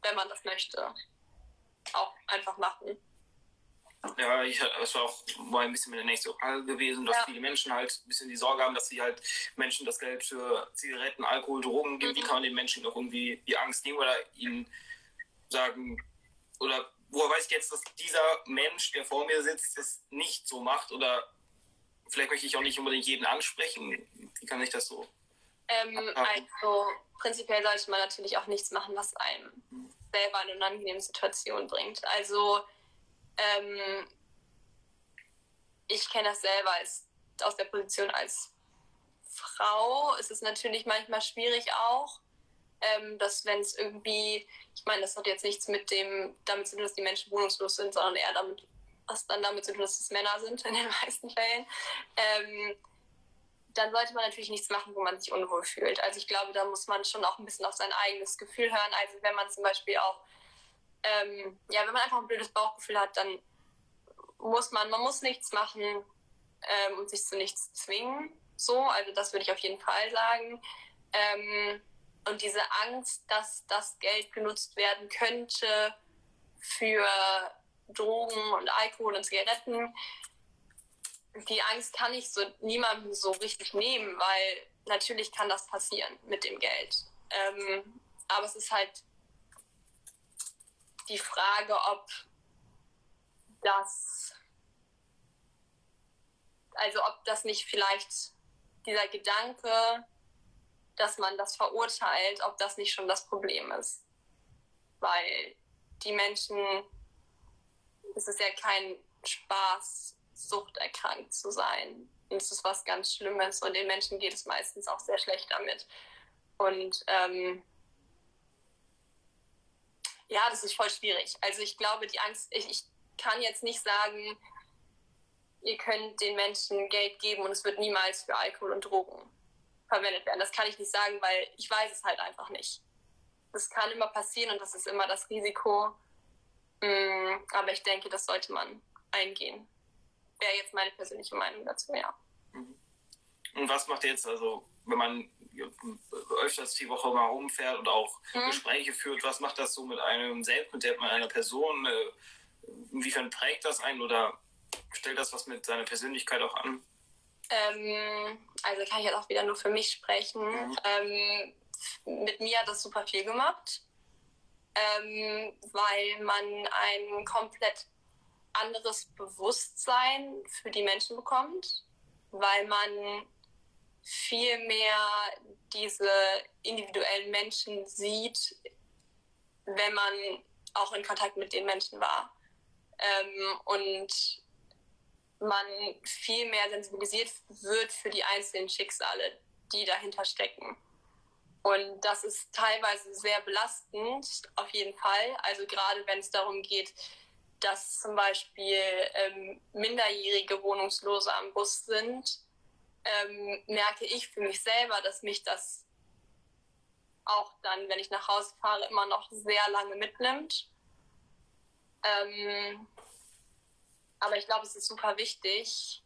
wenn man das möchte, auch einfach machen. Ja, ich, das war auch war ein bisschen meine nächste Frage gewesen, dass ja. viele Menschen halt ein bisschen die Sorge haben, dass sie halt Menschen das Geld für Zigaretten, Alkohol, Drogen geben. Mhm. Wie kann man den Menschen noch irgendwie die Angst nehmen oder ihnen sagen, oder woher weiß ich jetzt, dass dieser Mensch, der vor mir sitzt, das nicht so macht oder vielleicht möchte ich auch nicht unbedingt jeden ansprechen. Wie kann ich das so ähm, also prinzipiell sollte man natürlich auch nichts machen, was einem selber in eine unangenehme Situation bringt. Also ähm, ich kenne das selber als, aus der Position als Frau. Es ist natürlich manchmal schwierig auch, ähm, dass wenn es irgendwie, ich meine, das hat jetzt nichts mit dem damit zu tun, dass die Menschen wohnungslos sind, sondern eher damit, was dann damit zu tun, dass es Männer sind in den (laughs) meisten Fällen. Ähm, dann sollte man natürlich nichts machen, wo man sich unwohl fühlt. Also ich glaube, da muss man schon auch ein bisschen auf sein eigenes Gefühl hören. Also wenn man zum Beispiel auch, ähm, ja, wenn man einfach ein blödes Bauchgefühl hat, dann muss man, man muss nichts machen ähm, und sich zu nichts zwingen. So, also das würde ich auf jeden Fall sagen. Ähm, und diese Angst, dass das Geld genutzt werden könnte für Drogen und Alkohol und Zigaretten, die Angst kann ich so niemandem so richtig nehmen, weil natürlich kann das passieren mit dem Geld. Ähm, aber es ist halt die Frage, ob das, also ob das nicht vielleicht dieser Gedanke, dass man das verurteilt, ob das nicht schon das Problem ist. Weil die Menschen, es ist ja kein Spaß, suchterkrankt zu sein. Und es ist was ganz Schlimmes und den Menschen geht es meistens auch sehr schlecht damit. Und ähm, ja, das ist voll schwierig. Also ich glaube, die Angst, ich, ich kann jetzt nicht sagen, ihr könnt den Menschen Geld geben und es wird niemals für Alkohol und Drogen verwendet werden. Das kann ich nicht sagen, weil ich weiß es halt einfach nicht. Das kann immer passieren und das ist immer das Risiko. Mm, aber ich denke, das sollte man eingehen. Wäre jetzt meine persönliche Meinung dazu, ja. Und was macht ihr jetzt, also wenn man öfters die Woche mal rumfährt und auch mhm. Gespräche führt, was macht das so mit einem selbst, mit, der, mit einer Person? Äh, inwiefern prägt das einen oder stellt das was mit seiner Persönlichkeit auch an? Ähm, also kann ich jetzt auch wieder nur für mich sprechen. Mhm. Ähm, mit mir hat das super viel gemacht, ähm, weil man ein komplett anderes Bewusstsein für die Menschen bekommt, weil man viel mehr diese individuellen Menschen sieht, wenn man auch in Kontakt mit den Menschen war. Ähm, und man viel mehr sensibilisiert wird für die einzelnen Schicksale, die dahinter stecken. Und das ist teilweise sehr belastend, auf jeden Fall. Also gerade wenn es darum geht, dass zum Beispiel ähm, minderjährige Wohnungslose am Bus sind, ähm, merke ich für mich selber, dass mich das auch dann, wenn ich nach Hause fahre, immer noch sehr lange mitnimmt. Ähm, aber ich glaube, es ist super wichtig,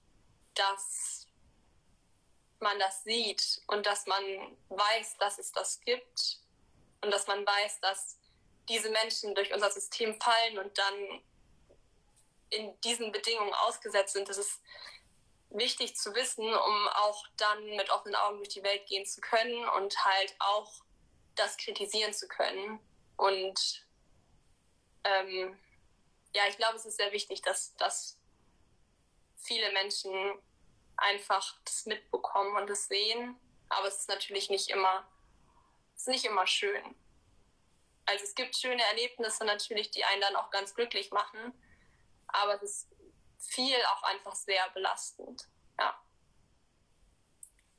dass man das sieht und dass man weiß, dass es das gibt und dass man weiß, dass diese Menschen durch unser System fallen und dann in diesen Bedingungen ausgesetzt sind. Das ist wichtig zu wissen, um auch dann mit offenen Augen durch die Welt gehen zu können und halt auch das kritisieren zu können. Und ähm, ja, ich glaube, es ist sehr wichtig, dass, dass viele Menschen einfach das mitbekommen und das sehen. Aber es ist natürlich nicht immer, es ist nicht immer schön. Also es gibt schöne Erlebnisse natürlich, die einen dann auch ganz glücklich machen. Aber es ist viel auch einfach sehr belastend. Ja.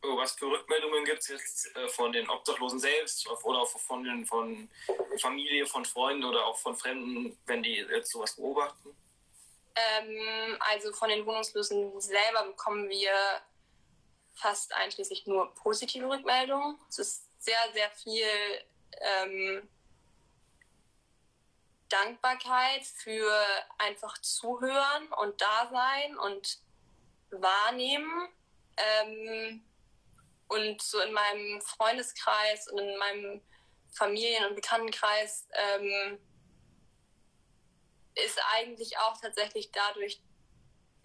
Oh, was für Rückmeldungen gibt es jetzt äh, von den Obdachlosen selbst oder auch von, den, von Familie, von Freunden oder auch von Fremden, wenn die jetzt sowas beobachten? Ähm, also von den Wohnungslosen selber bekommen wir fast einschließlich nur positive Rückmeldungen. Es ist sehr, sehr viel ähm, Dankbarkeit für einfach zuhören und da sein und wahrnehmen. Ähm, und so in meinem Freundeskreis und in meinem Familien- und Bekanntenkreis ähm, ist eigentlich auch tatsächlich dadurch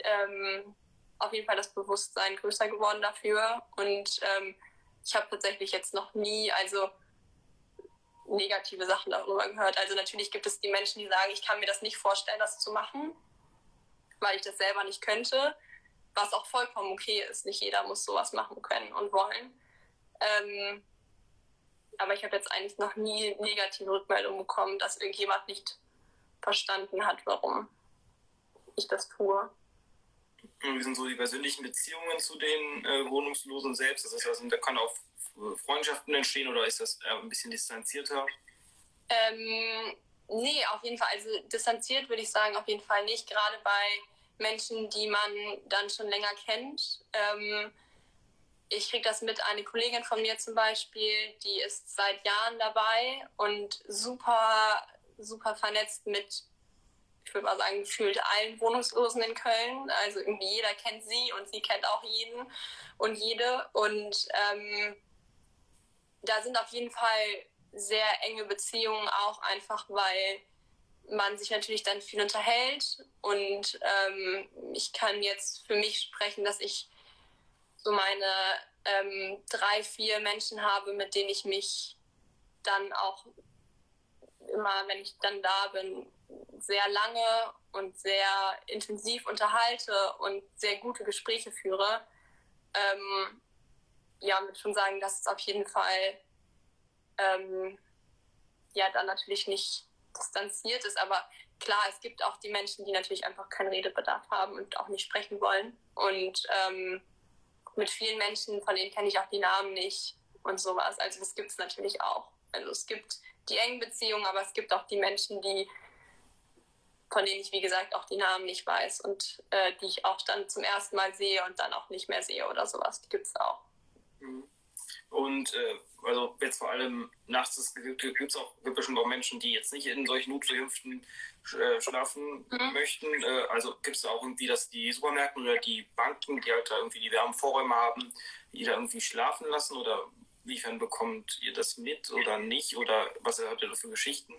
ähm, auf jeden Fall das Bewusstsein größer geworden dafür. Und ähm, ich habe tatsächlich jetzt noch nie, also negative Sachen darüber gehört. Also natürlich gibt es die Menschen, die sagen, ich kann mir das nicht vorstellen, das zu machen, weil ich das selber nicht könnte was auch vollkommen okay ist. Nicht jeder muss sowas machen können und wollen. Ähm, aber ich habe jetzt eigentlich noch nie negative Rückmeldungen bekommen, dass irgendjemand nicht verstanden hat, warum ich das tue. Wie sind so die persönlichen Beziehungen zu den äh, Wohnungslosen selbst? Das heißt, also, da kann auch Freundschaften entstehen oder ist das ein bisschen distanzierter? Ähm, nee, auf jeden Fall. Also distanziert würde ich sagen, auf jeden Fall nicht. Gerade bei Menschen, die man dann schon länger kennt. Ähm, ich kriege das mit, eine Kollegin von mir zum Beispiel, die ist seit Jahren dabei und super, super vernetzt mit, ich würde mal sagen, gefühlt allen Wohnungslosen in Köln. Also irgendwie jeder kennt sie und sie kennt auch jeden und jede. Und ähm, da sind auf jeden Fall sehr enge Beziehungen auch einfach, weil man sich natürlich dann viel unterhält. Und ähm, ich kann jetzt für mich sprechen, dass ich so meine ähm, drei, vier Menschen habe, mit denen ich mich dann auch immer, wenn ich dann da bin, sehr lange und sehr intensiv unterhalte und sehr gute Gespräche führe, ähm, ja, würde schon sagen, dass es auf jeden Fall ähm, ja dann natürlich nicht distanziert ist, aber klar, es gibt auch die Menschen, die natürlich einfach keinen Redebedarf haben und auch nicht sprechen wollen. Und ähm, mit vielen Menschen, von denen kenne ich auch die Namen nicht und sowas. Also das gibt es natürlich auch. Also es gibt die engen Beziehungen, aber es gibt auch die Menschen, die von denen ich, wie gesagt, auch die Namen nicht weiß und äh, die ich auch dann zum ersten Mal sehe und dann auch nicht mehr sehe oder sowas. Die gibt es auch. Mhm. Und äh, also jetzt vor allem nachts gibt es auch gibt bestimmt auch Menschen, die jetzt nicht in solchen Notverhüpften äh, schlafen mhm. möchten. Äh, also gibt es auch irgendwie, dass die Supermärkte oder die Banken, die halt da irgendwie die Wärmevorräume haben, die da irgendwie schlafen lassen oder wiefern bekommt ihr das mit oder nicht oder was habt ihr da für Geschichten?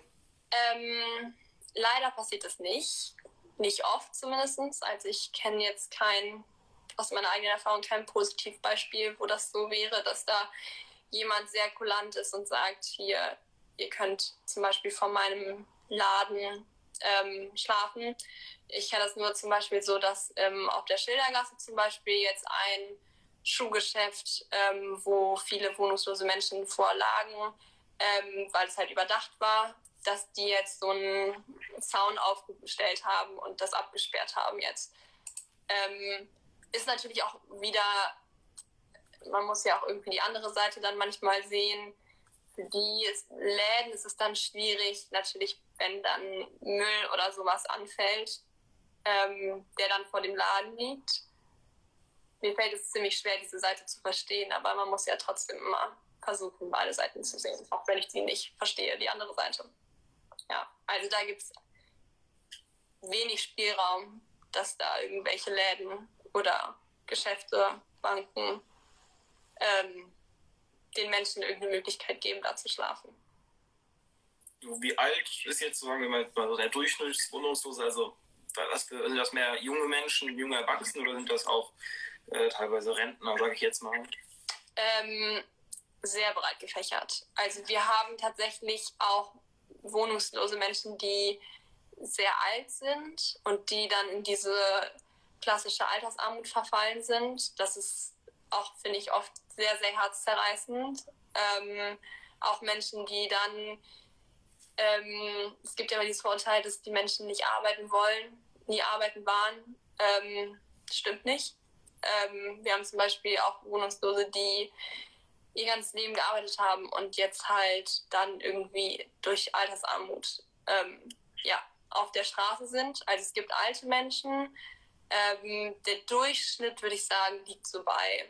Ähm, leider passiert das nicht. Nicht oft zumindest. Also ich kenne jetzt kein, aus meiner eigenen Erfahrung, kein Positivbeispiel, wo das so wäre, dass da jemand sehr kulant ist und sagt, hier, ihr könnt zum Beispiel vor meinem Laden ähm, schlafen. Ich kenne das nur zum Beispiel so, dass ähm, auf der Schildergasse zum Beispiel jetzt ein Schuhgeschäft, ähm, wo viele wohnungslose Menschen vorlagen, ähm, weil es halt überdacht war, dass die jetzt so einen Zaun aufgestellt haben und das abgesperrt haben jetzt. Ähm, ist natürlich auch wieder, man muss ja auch irgendwie die andere Seite dann manchmal sehen. Für die Läden ist es dann schwierig, natürlich, wenn dann Müll oder sowas anfällt, ähm, der dann vor dem Laden liegt. Mir fällt es ziemlich schwer, diese Seite zu verstehen, aber man muss ja trotzdem immer versuchen, beide Seiten zu sehen, auch wenn ich sie nicht verstehe, die andere Seite. Ja, also da gibt es wenig Spielraum, dass da irgendwelche Läden oder Geschäfte, Banken ähm, den Menschen irgendeine Möglichkeit geben, da zu schlafen. Wie alt ist jetzt, sagen wir mal, so der Durchschnittswohnungslose? Also sind das mehr junge Menschen, junge Erwachsene oder sind das auch äh, teilweise Rentner, sage ich jetzt mal? Ähm, sehr breit gefächert. Also wir haben tatsächlich auch wohnungslose Menschen, die sehr alt sind und die dann in diese klassische Altersarmut verfallen sind. Das ist auch, finde ich, oft sehr, sehr herzzerreißend. Ähm, auch Menschen, die dann, ähm, es gibt ja immer dieses Vorurteil, dass die Menschen nicht arbeiten wollen, nie arbeiten waren. Ähm, stimmt nicht. Ähm, wir haben zum Beispiel auch Wohnungslose, die ihr ganzes Leben gearbeitet haben und jetzt halt dann irgendwie durch Altersarmut ähm, ja, auf der Straße sind. Also es gibt alte Menschen. Ähm, der Durchschnitt, würde ich sagen, liegt so bei,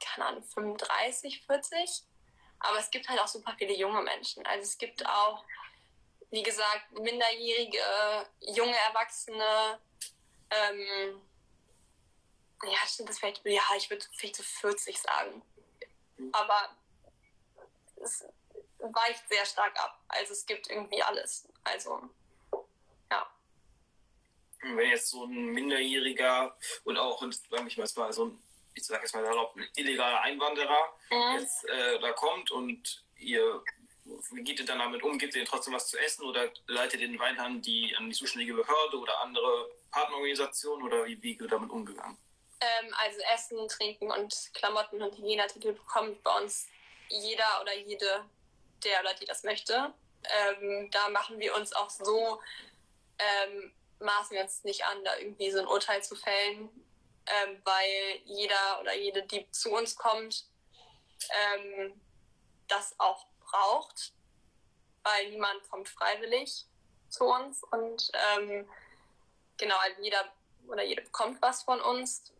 keine Ahnung, 35, 40. Aber es gibt halt auch super viele junge Menschen. Also es gibt auch, wie gesagt, minderjährige, junge Erwachsene. Ähm, ja, stimmt, das vielleicht, ja, ich würde vielleicht so 40 sagen. Aber es weicht sehr stark ab. Also es gibt irgendwie alles. Also. Wenn jetzt so ein Minderjähriger und auch, sag ich mal, so ein, ich sag jetzt mal salopp, ein illegaler Einwanderer mhm. jetzt äh, da kommt und ihr wie geht ihr dann damit um? Gibt ihr ihnen trotzdem was zu essen oder leitet ihr den Wein an die, an die zuständige Behörde oder andere Partnerorganisationen oder wie, wie wird damit umgegangen? Ähm, also Essen, Trinken und Klamotten und Hygieneartikel bekommt bei uns jeder oder jede, der oder die das möchte. Ähm, da machen wir uns auch so, ähm, maßen wir uns nicht an, da irgendwie so ein Urteil zu fällen, ähm, weil jeder oder jede, die zu uns kommt, ähm, das auch braucht, weil niemand kommt freiwillig zu uns und ähm, genau, also jeder oder jede bekommt was von uns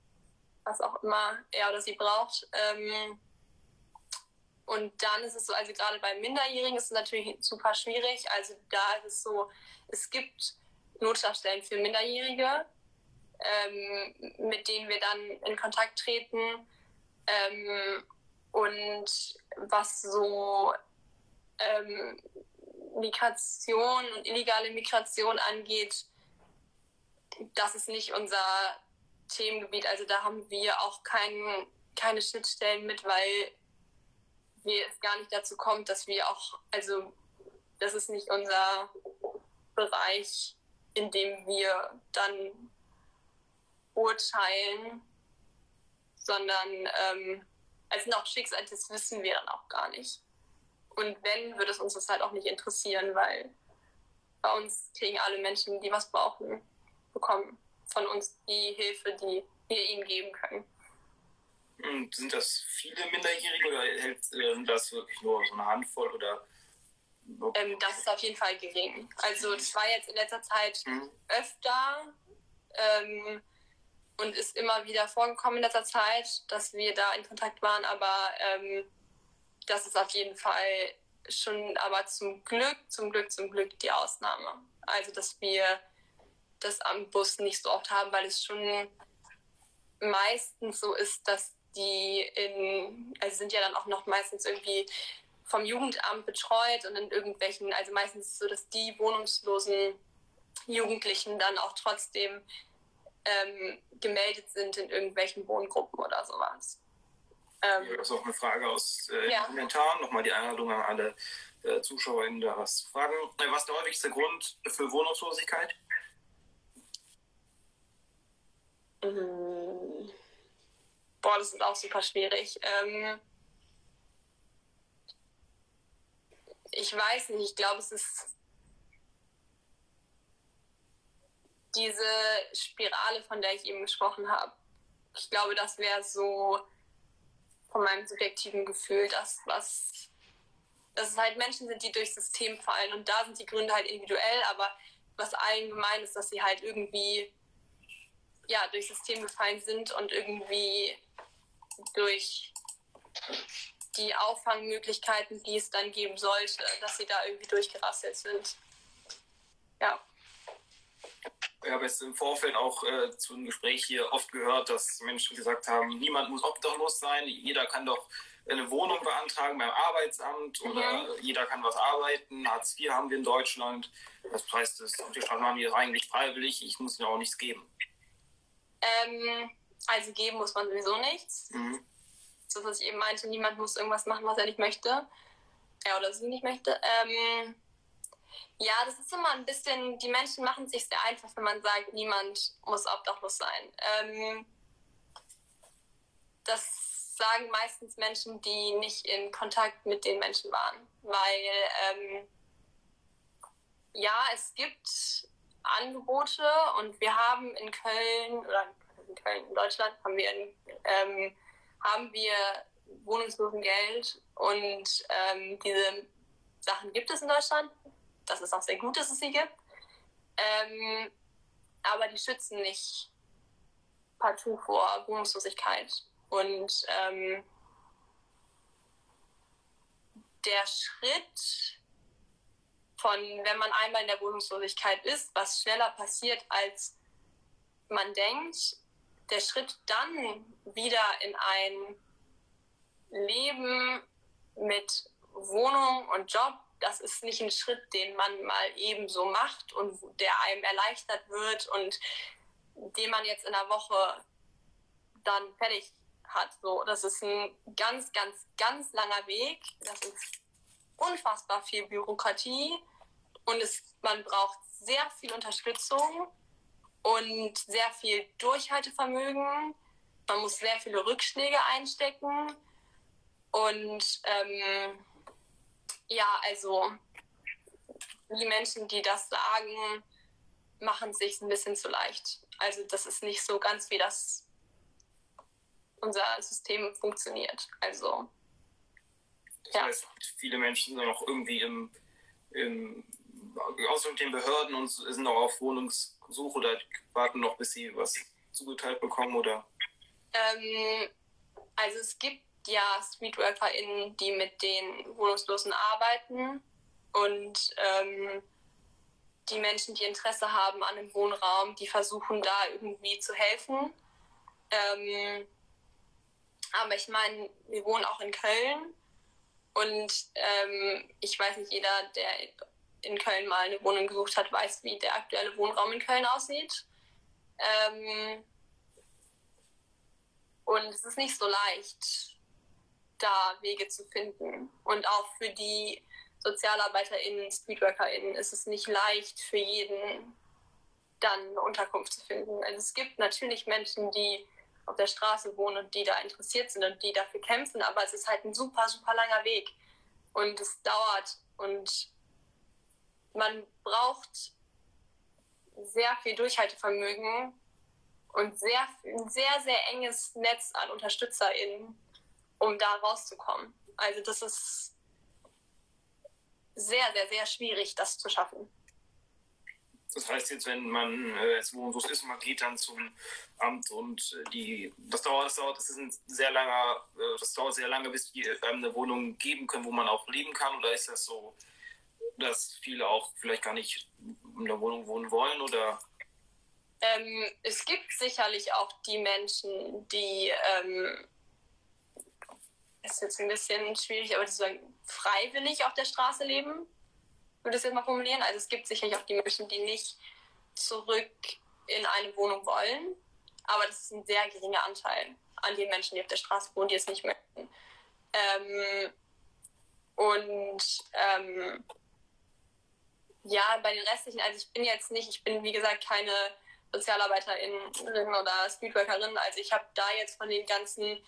was auch immer er oder sie braucht. Ähm, und dann ist es so, also gerade bei Minderjährigen ist es natürlich super schwierig. Also da ist es so, es gibt Notschlafstellen für Minderjährige, ähm, mit denen wir dann in Kontakt treten. Ähm, und was so ähm, Migration und illegale Migration angeht, das ist nicht unser Themengebiet. Also da haben wir auch kein, keine Schnittstellen mit, weil wir es gar nicht dazu kommt, dass wir auch, also das ist nicht unser Bereich, in dem wir dann urteilen, sondern ähm, also noch Schicksal, das wissen wir dann auch gar nicht. Und wenn, würde es uns das halt auch nicht interessieren, weil bei uns kriegen alle Menschen, die was brauchen, bekommen von uns die Hilfe, die wir ihnen geben können. Und sind das viele Minderjährige oder äh, das wirklich nur so eine Handvoll oder? Ähm, das ist auf jeden Fall gering. Also das war jetzt in letzter Zeit mhm. öfter ähm, und ist immer wieder vorgekommen in letzter Zeit, dass wir da in Kontakt waren, aber ähm, das ist auf jeden Fall schon, aber zum Glück, zum Glück, zum Glück die Ausnahme. Also dass wir das am Bus nicht so oft haben, weil es schon meistens so ist, dass die in, also sind ja dann auch noch meistens irgendwie vom Jugendamt betreut und in irgendwelchen, also meistens so, dass die wohnungslosen Jugendlichen dann auch trotzdem ähm, gemeldet sind in irgendwelchen Wohngruppen oder sowas. Ähm, das ist auch eine Frage aus äh, ja. Kommentaren. Nochmal die Einladung an alle äh, ZuschauerInnen, da was zu fragen. Äh, was ist der häufigste Grund für Wohnungslosigkeit? Mhm. Boah, das ist auch super schwierig. Ähm, ich weiß nicht, ich glaube, es ist diese Spirale, von der ich eben gesprochen habe. Ich glaube, das wäre so von meinem subjektiven Gefühl das, was dass es halt Menschen sind, die durchs System fallen und da sind die Gründe halt individuell, aber was allen gemein ist, dass sie halt irgendwie ja, durchs System gefallen sind und irgendwie durch die Auffangmöglichkeiten, die es dann geben sollte, dass sie da irgendwie durchgerasselt sind. Ja. Ich habe jetzt im Vorfeld auch äh, zu einem Gespräch hier oft gehört, dass Menschen gesagt haben, niemand muss obdachlos sein, jeder kann doch eine Wohnung beantragen beim Arbeitsamt oder mhm. jeder kann was arbeiten. Hartz IV haben wir in Deutschland. Das des Unterstaaten haben wir eigentlich freiwillig, ich muss mir auch nichts geben. Ähm, also geben muss man sowieso nichts. Mhm. So was ich eben meinte, niemand muss irgendwas machen, was er nicht möchte. Er oder sie nicht möchte. Ähm, ja, das ist immer ein bisschen, die Menschen machen es sich sehr einfach, wenn man sagt, niemand muss obdachlos sein. Ähm, das sagen meistens Menschen, die nicht in Kontakt mit den Menschen waren. Weil, ähm, ja, es gibt Angebote und wir haben in Köln oder in Köln in Deutschland haben wir ähm, haben wir Wohnungslosengeld und ähm, diese Sachen gibt es in Deutschland. Das ist auch sehr gut, dass es sie gibt. Ähm, aber die schützen nicht partout vor Wohnungslosigkeit. Und ähm, der Schritt von, wenn man einmal in der Wohnungslosigkeit ist, was schneller passiert, als man denkt, der Schritt dann wieder in ein Leben mit Wohnung und Job, das ist nicht ein Schritt, den man mal eben so macht und der einem erleichtert wird und den man jetzt in einer Woche dann fertig hat. So, das ist ein ganz, ganz, ganz langer Weg. Das ist unfassbar viel Bürokratie und es, man braucht sehr viel Unterstützung und sehr viel Durchhaltevermögen. Man muss sehr viele Rückschläge einstecken. Und ähm, ja, also die Menschen, die das sagen, machen es sich ein bisschen zu leicht. Also das ist nicht so ganz, wie das unser System funktioniert. Also das ja. heißt, viele Menschen sind noch irgendwie im, im außer mit den Behörden und sind noch auf Wohnungssuche oder warten noch, bis sie was zugeteilt bekommen oder? Ähm, also es gibt ja StreetworkerInnen, die mit den Wohnungslosen arbeiten und ähm, die Menschen, die Interesse haben an dem Wohnraum, die versuchen da irgendwie zu helfen. Ähm, aber ich meine, wir wohnen auch in Köln und ähm, ich weiß nicht, jeder, der in Köln mal eine Wohnung gesucht hat, weiß, wie der aktuelle Wohnraum in Köln aussieht. Ähm, und es ist nicht so leicht. da Wege zu finden. Und auch für die SozialarbeiterInnen, StreetworkerInnen ist es nicht leicht für jeden, dann eine Unterkunft zu finden. Also es gibt natürlich Menschen, die auf der Straße wohnen und die da interessiert sind und die dafür kämpfen, aber es ist halt ein super, super langer Weg und es dauert und man braucht sehr viel Durchhaltevermögen und sehr, ein sehr, sehr enges Netz an UnterstützerInnen, um da rauszukommen. Also das ist sehr, sehr, sehr schwierig, das zu schaffen. Das heißt jetzt, wenn man äh, jetzt wohnungslos ist, man geht dann zum Amt und äh, die, das dauert, das dauert, das ist ein sehr langer, äh, das dauert sehr lange, bis die einem eine Wohnung geben können, wo man auch leben kann. Oder ist das so, dass viele auch vielleicht gar nicht in der Wohnung wohnen wollen? Oder ähm, es gibt sicherlich auch die Menschen, die ähm, ist jetzt ein bisschen schwierig, aber die so freiwillig auf der Straße leben würde ich jetzt mal formulieren. Also es gibt sicherlich auch die Menschen, die nicht zurück in eine Wohnung wollen, aber das ist ein sehr geringer Anteil an den Menschen, die auf der Straße wohnen, die es nicht möchten. Ähm, und ähm, ja, bei den restlichen, also ich bin jetzt nicht, ich bin wie gesagt keine Sozialarbeiterin oder Streetworkerin, also ich habe da jetzt von den ganzen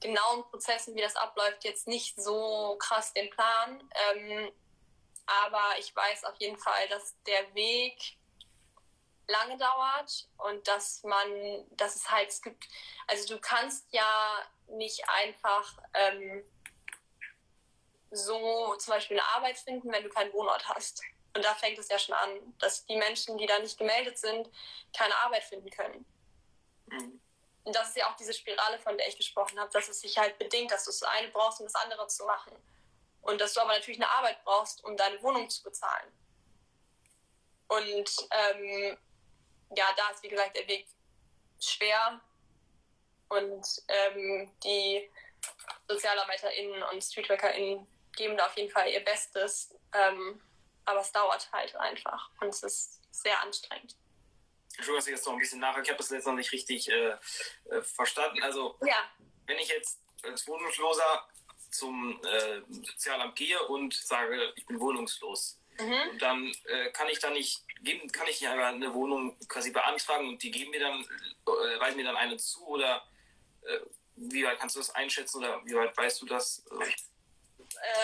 genauen Prozessen, wie das abläuft, jetzt nicht so krass den Plan. Ähm, aber ich weiß auf jeden Fall, dass der Weg lange dauert und dass man, dass es halt, es gibt, also du kannst ja nicht einfach ähm, so zum Beispiel eine Arbeit finden, wenn du keinen Wohnort hast. Und da fängt es ja schon an, dass die Menschen, die da nicht gemeldet sind, keine Arbeit finden können. Mhm. Und das ist ja auch diese Spirale, von der ich gesprochen habe, dass es sich halt bedingt, dass du das eine brauchst, um das andere zu machen. Und dass du aber natürlich eine Arbeit brauchst, um deine Wohnung zu bezahlen. Und ähm, ja, da ist wie gesagt der Weg schwer. Und ähm, die SozialarbeiterInnen und StreetworkerInnen geben da auf jeden Fall ihr Bestes. Ähm, aber es dauert halt einfach und es ist sehr anstrengend. Entschuldigung, dass ich jetzt noch ein bisschen nachher, ich habe das jetzt noch nicht richtig äh, äh, verstanden. Also, ja. wenn ich jetzt als Wohnungsloser zum äh, Sozialamt gehe und sage, ich bin wohnungslos. Mhm. Und dann äh, kann ich da nicht geben, kann ich aber eine Wohnung quasi beantragen und die geben mir dann, äh, weisen mir dann eine zu oder wie weit kannst du das einschätzen oder wie weit weißt du das?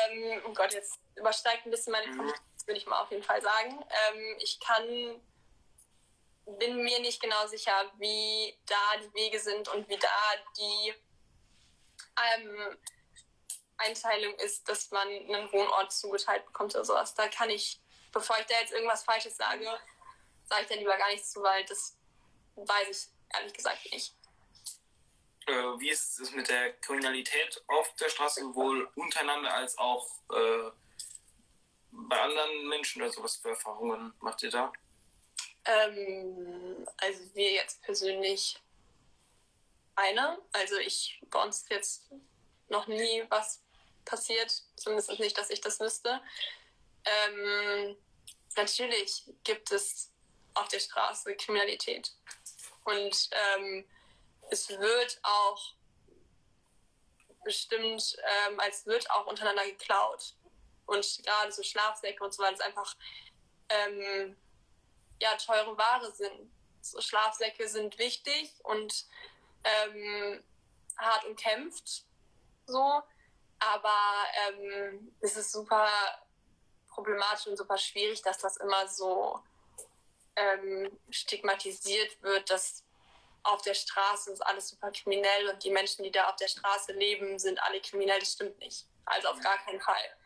Ähm, oh Gott, jetzt übersteigt ein bisschen meine mhm. Würde ich mal auf jeden Fall sagen. Ähm, ich kann, bin mir nicht genau sicher, wie da die Wege sind und wie da die ähm, Einteilung ist, dass man einen Wohnort zugeteilt bekommt oder sowas. Da kann ich, bevor ich da jetzt irgendwas Falsches sage, sage ich da lieber gar nichts zu, weil das weiß ich ehrlich gesagt nicht. Äh, wie ist es mit der Kriminalität auf der Straße, sowohl untereinander als auch äh, bei anderen Menschen? Also was für Erfahrungen macht ihr da? Ähm, also wir jetzt persönlich eine. Also ich bei uns jetzt noch nie was passiert, zumindest nicht, dass ich das wüsste. Ähm, natürlich gibt es auf der Straße Kriminalität. Und ähm, es wird auch bestimmt, ähm, als wird auch untereinander geklaut. Und gerade so Schlafsäcke und so weiter, es einfach ähm, ja, teure Ware sind. So Schlafsäcke sind wichtig und ähm, hart umkämpft. So. Aber ähm, es ist super problematisch und super schwierig, dass das immer so ähm, stigmatisiert wird, dass auf der Straße ist alles super kriminell und die Menschen, die da auf der Straße leben, sind alle kriminell. Das stimmt nicht. Also auf gar keinen Fall.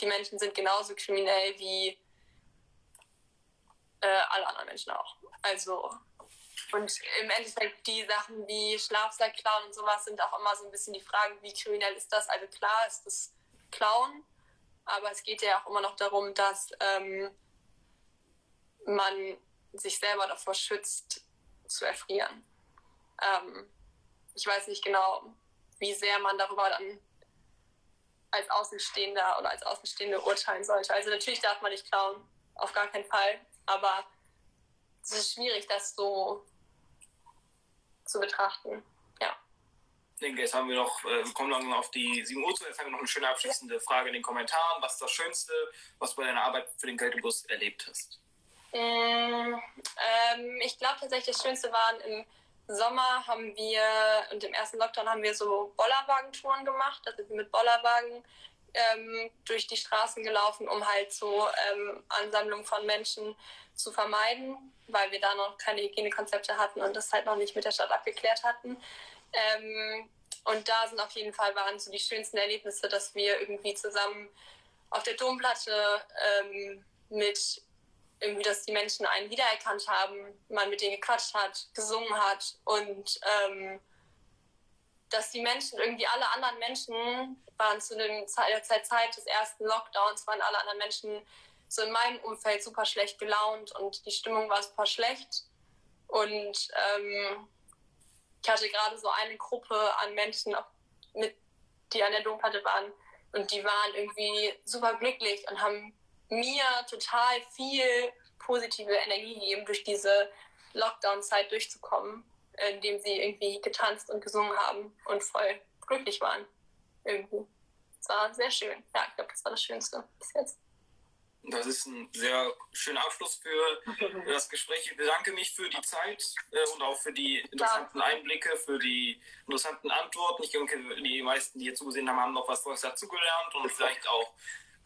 Die Menschen sind genauso kriminell wie äh, alle anderen Menschen auch. Also und im Endeffekt die Sachen wie Schlafsack klauen und sowas sind auch immer so ein bisschen die Frage, wie kriminell ist das? Also klar ist das Klauen, aber es geht ja auch immer noch darum, dass ähm, man sich selber davor schützt, zu erfrieren. Ähm, ich weiß nicht genau, wie sehr man darüber dann als Außenstehender oder als Außenstehende urteilen sollte. Also natürlich darf man nicht klauen, auf gar keinen Fall, aber es ist schwierig, das so zu betrachten. Ja. Ich denke, jetzt haben wir noch, äh, wir kommen langsam auf die 7 Uhr zu. Jetzt haben wir noch eine schöne abschließende Frage in den Kommentaren. Was ist das Schönste, was du bei deiner Arbeit für den Kältebus erlebt hast? Mm, ähm, ich glaube tatsächlich, das Schönste waren im Sommer haben wir und im ersten Lockdown haben wir so Bollerwagentouren gemacht. Da sind wir mit Bollerwagen ähm, durch die Straßen gelaufen, um halt so ähm, Ansammlungen von Menschen zu vermeiden, weil wir da noch keine Hygienekonzepte hatten und das halt noch nicht mit der Stadt abgeklärt hatten. Ähm, und da sind auf jeden Fall waren so die schönsten Erlebnisse, dass wir irgendwie zusammen auf der Domplatte ähm, mit irgendwie, dass die Menschen einen wiedererkannt haben, man mit denen gequatscht hat, gesungen hat und ähm, dass die Menschen, irgendwie alle anderen Menschen waren zu dem der Zeit des ersten Lockdowns, waren alle anderen Menschen so in meinem Umfeld super schlecht gelaunt und die Stimmung war super schlecht. Und ähm, ich hatte gerade so eine Gruppe an Menschen, mit, die an der Domplatte waren und die waren irgendwie super glücklich und haben mir total viel positive Energie gegeben, durch diese Lockdown-Zeit durchzukommen, indem sie irgendwie getanzt und gesungen haben und voll glücklich waren. Irgendwie. Es war sehr schön. Ja, ich glaube, das war das Schönste bis jetzt. Das ist ein sehr schöner Abschluss für (laughs) das Gespräch. Ich bedanke mich für die Zeit äh, und auch für die interessanten Einblicke, für die interessanten Antworten. Ich denke, die meisten, die hier zugesehen haben, haben noch was Neues dazugelernt und vielleicht auch,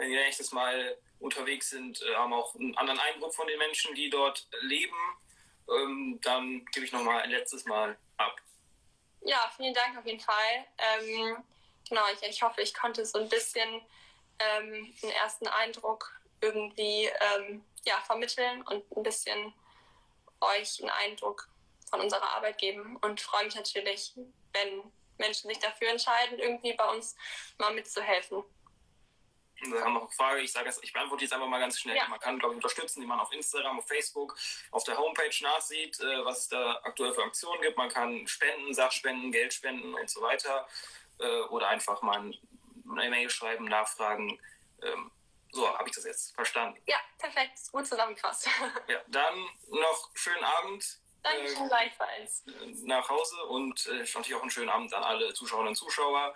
wenn ihr nächstes Mal unterwegs sind, äh, haben auch einen anderen Eindruck von den Menschen, die dort leben. Ähm, dann gebe ich noch mal ein letztes Mal ab. Ja, vielen Dank auf jeden Fall. Ähm, genau, ich, ich, hoffe, ich konnte so ein bisschen ähm, einen ersten Eindruck irgendwie ähm, ja, vermitteln und ein bisschen euch einen Eindruck von unserer Arbeit geben und freue mich natürlich, wenn Menschen sich dafür entscheiden, irgendwie bei uns mal mitzuhelfen. Wir haben noch eine Frage, ich sage es, ich beantworte jetzt einfach mal ganz schnell. Ja. Man kann, glaube ich, unterstützen, die man auf Instagram, auf Facebook, auf der Homepage nachsieht, äh, was es da aktuell für Aktionen gibt. Man kann spenden, Sachspenden, Geld spenden und so weiter. Äh, oder einfach mal eine Mail schreiben, nachfragen. Ähm, so habe ich das jetzt verstanden. Ja, perfekt. Gut zusammengefasst. (laughs) Ja, dann noch schönen Abend. Dankeschön, äh, gleichfalls. Nach Hause und äh, natürlich auch einen schönen Abend an alle Zuschauerinnen und Zuschauer,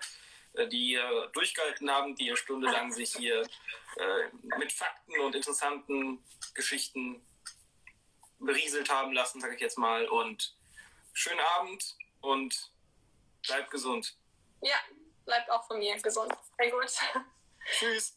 die äh, durchgehalten haben, die stundenlang sich hier äh, mit Fakten und interessanten Geschichten berieselt haben lassen, sage ich jetzt mal. Und schönen Abend und bleibt gesund. Ja, bleibt auch von mir gesund. Sehr gut. Tschüss. Tschüss.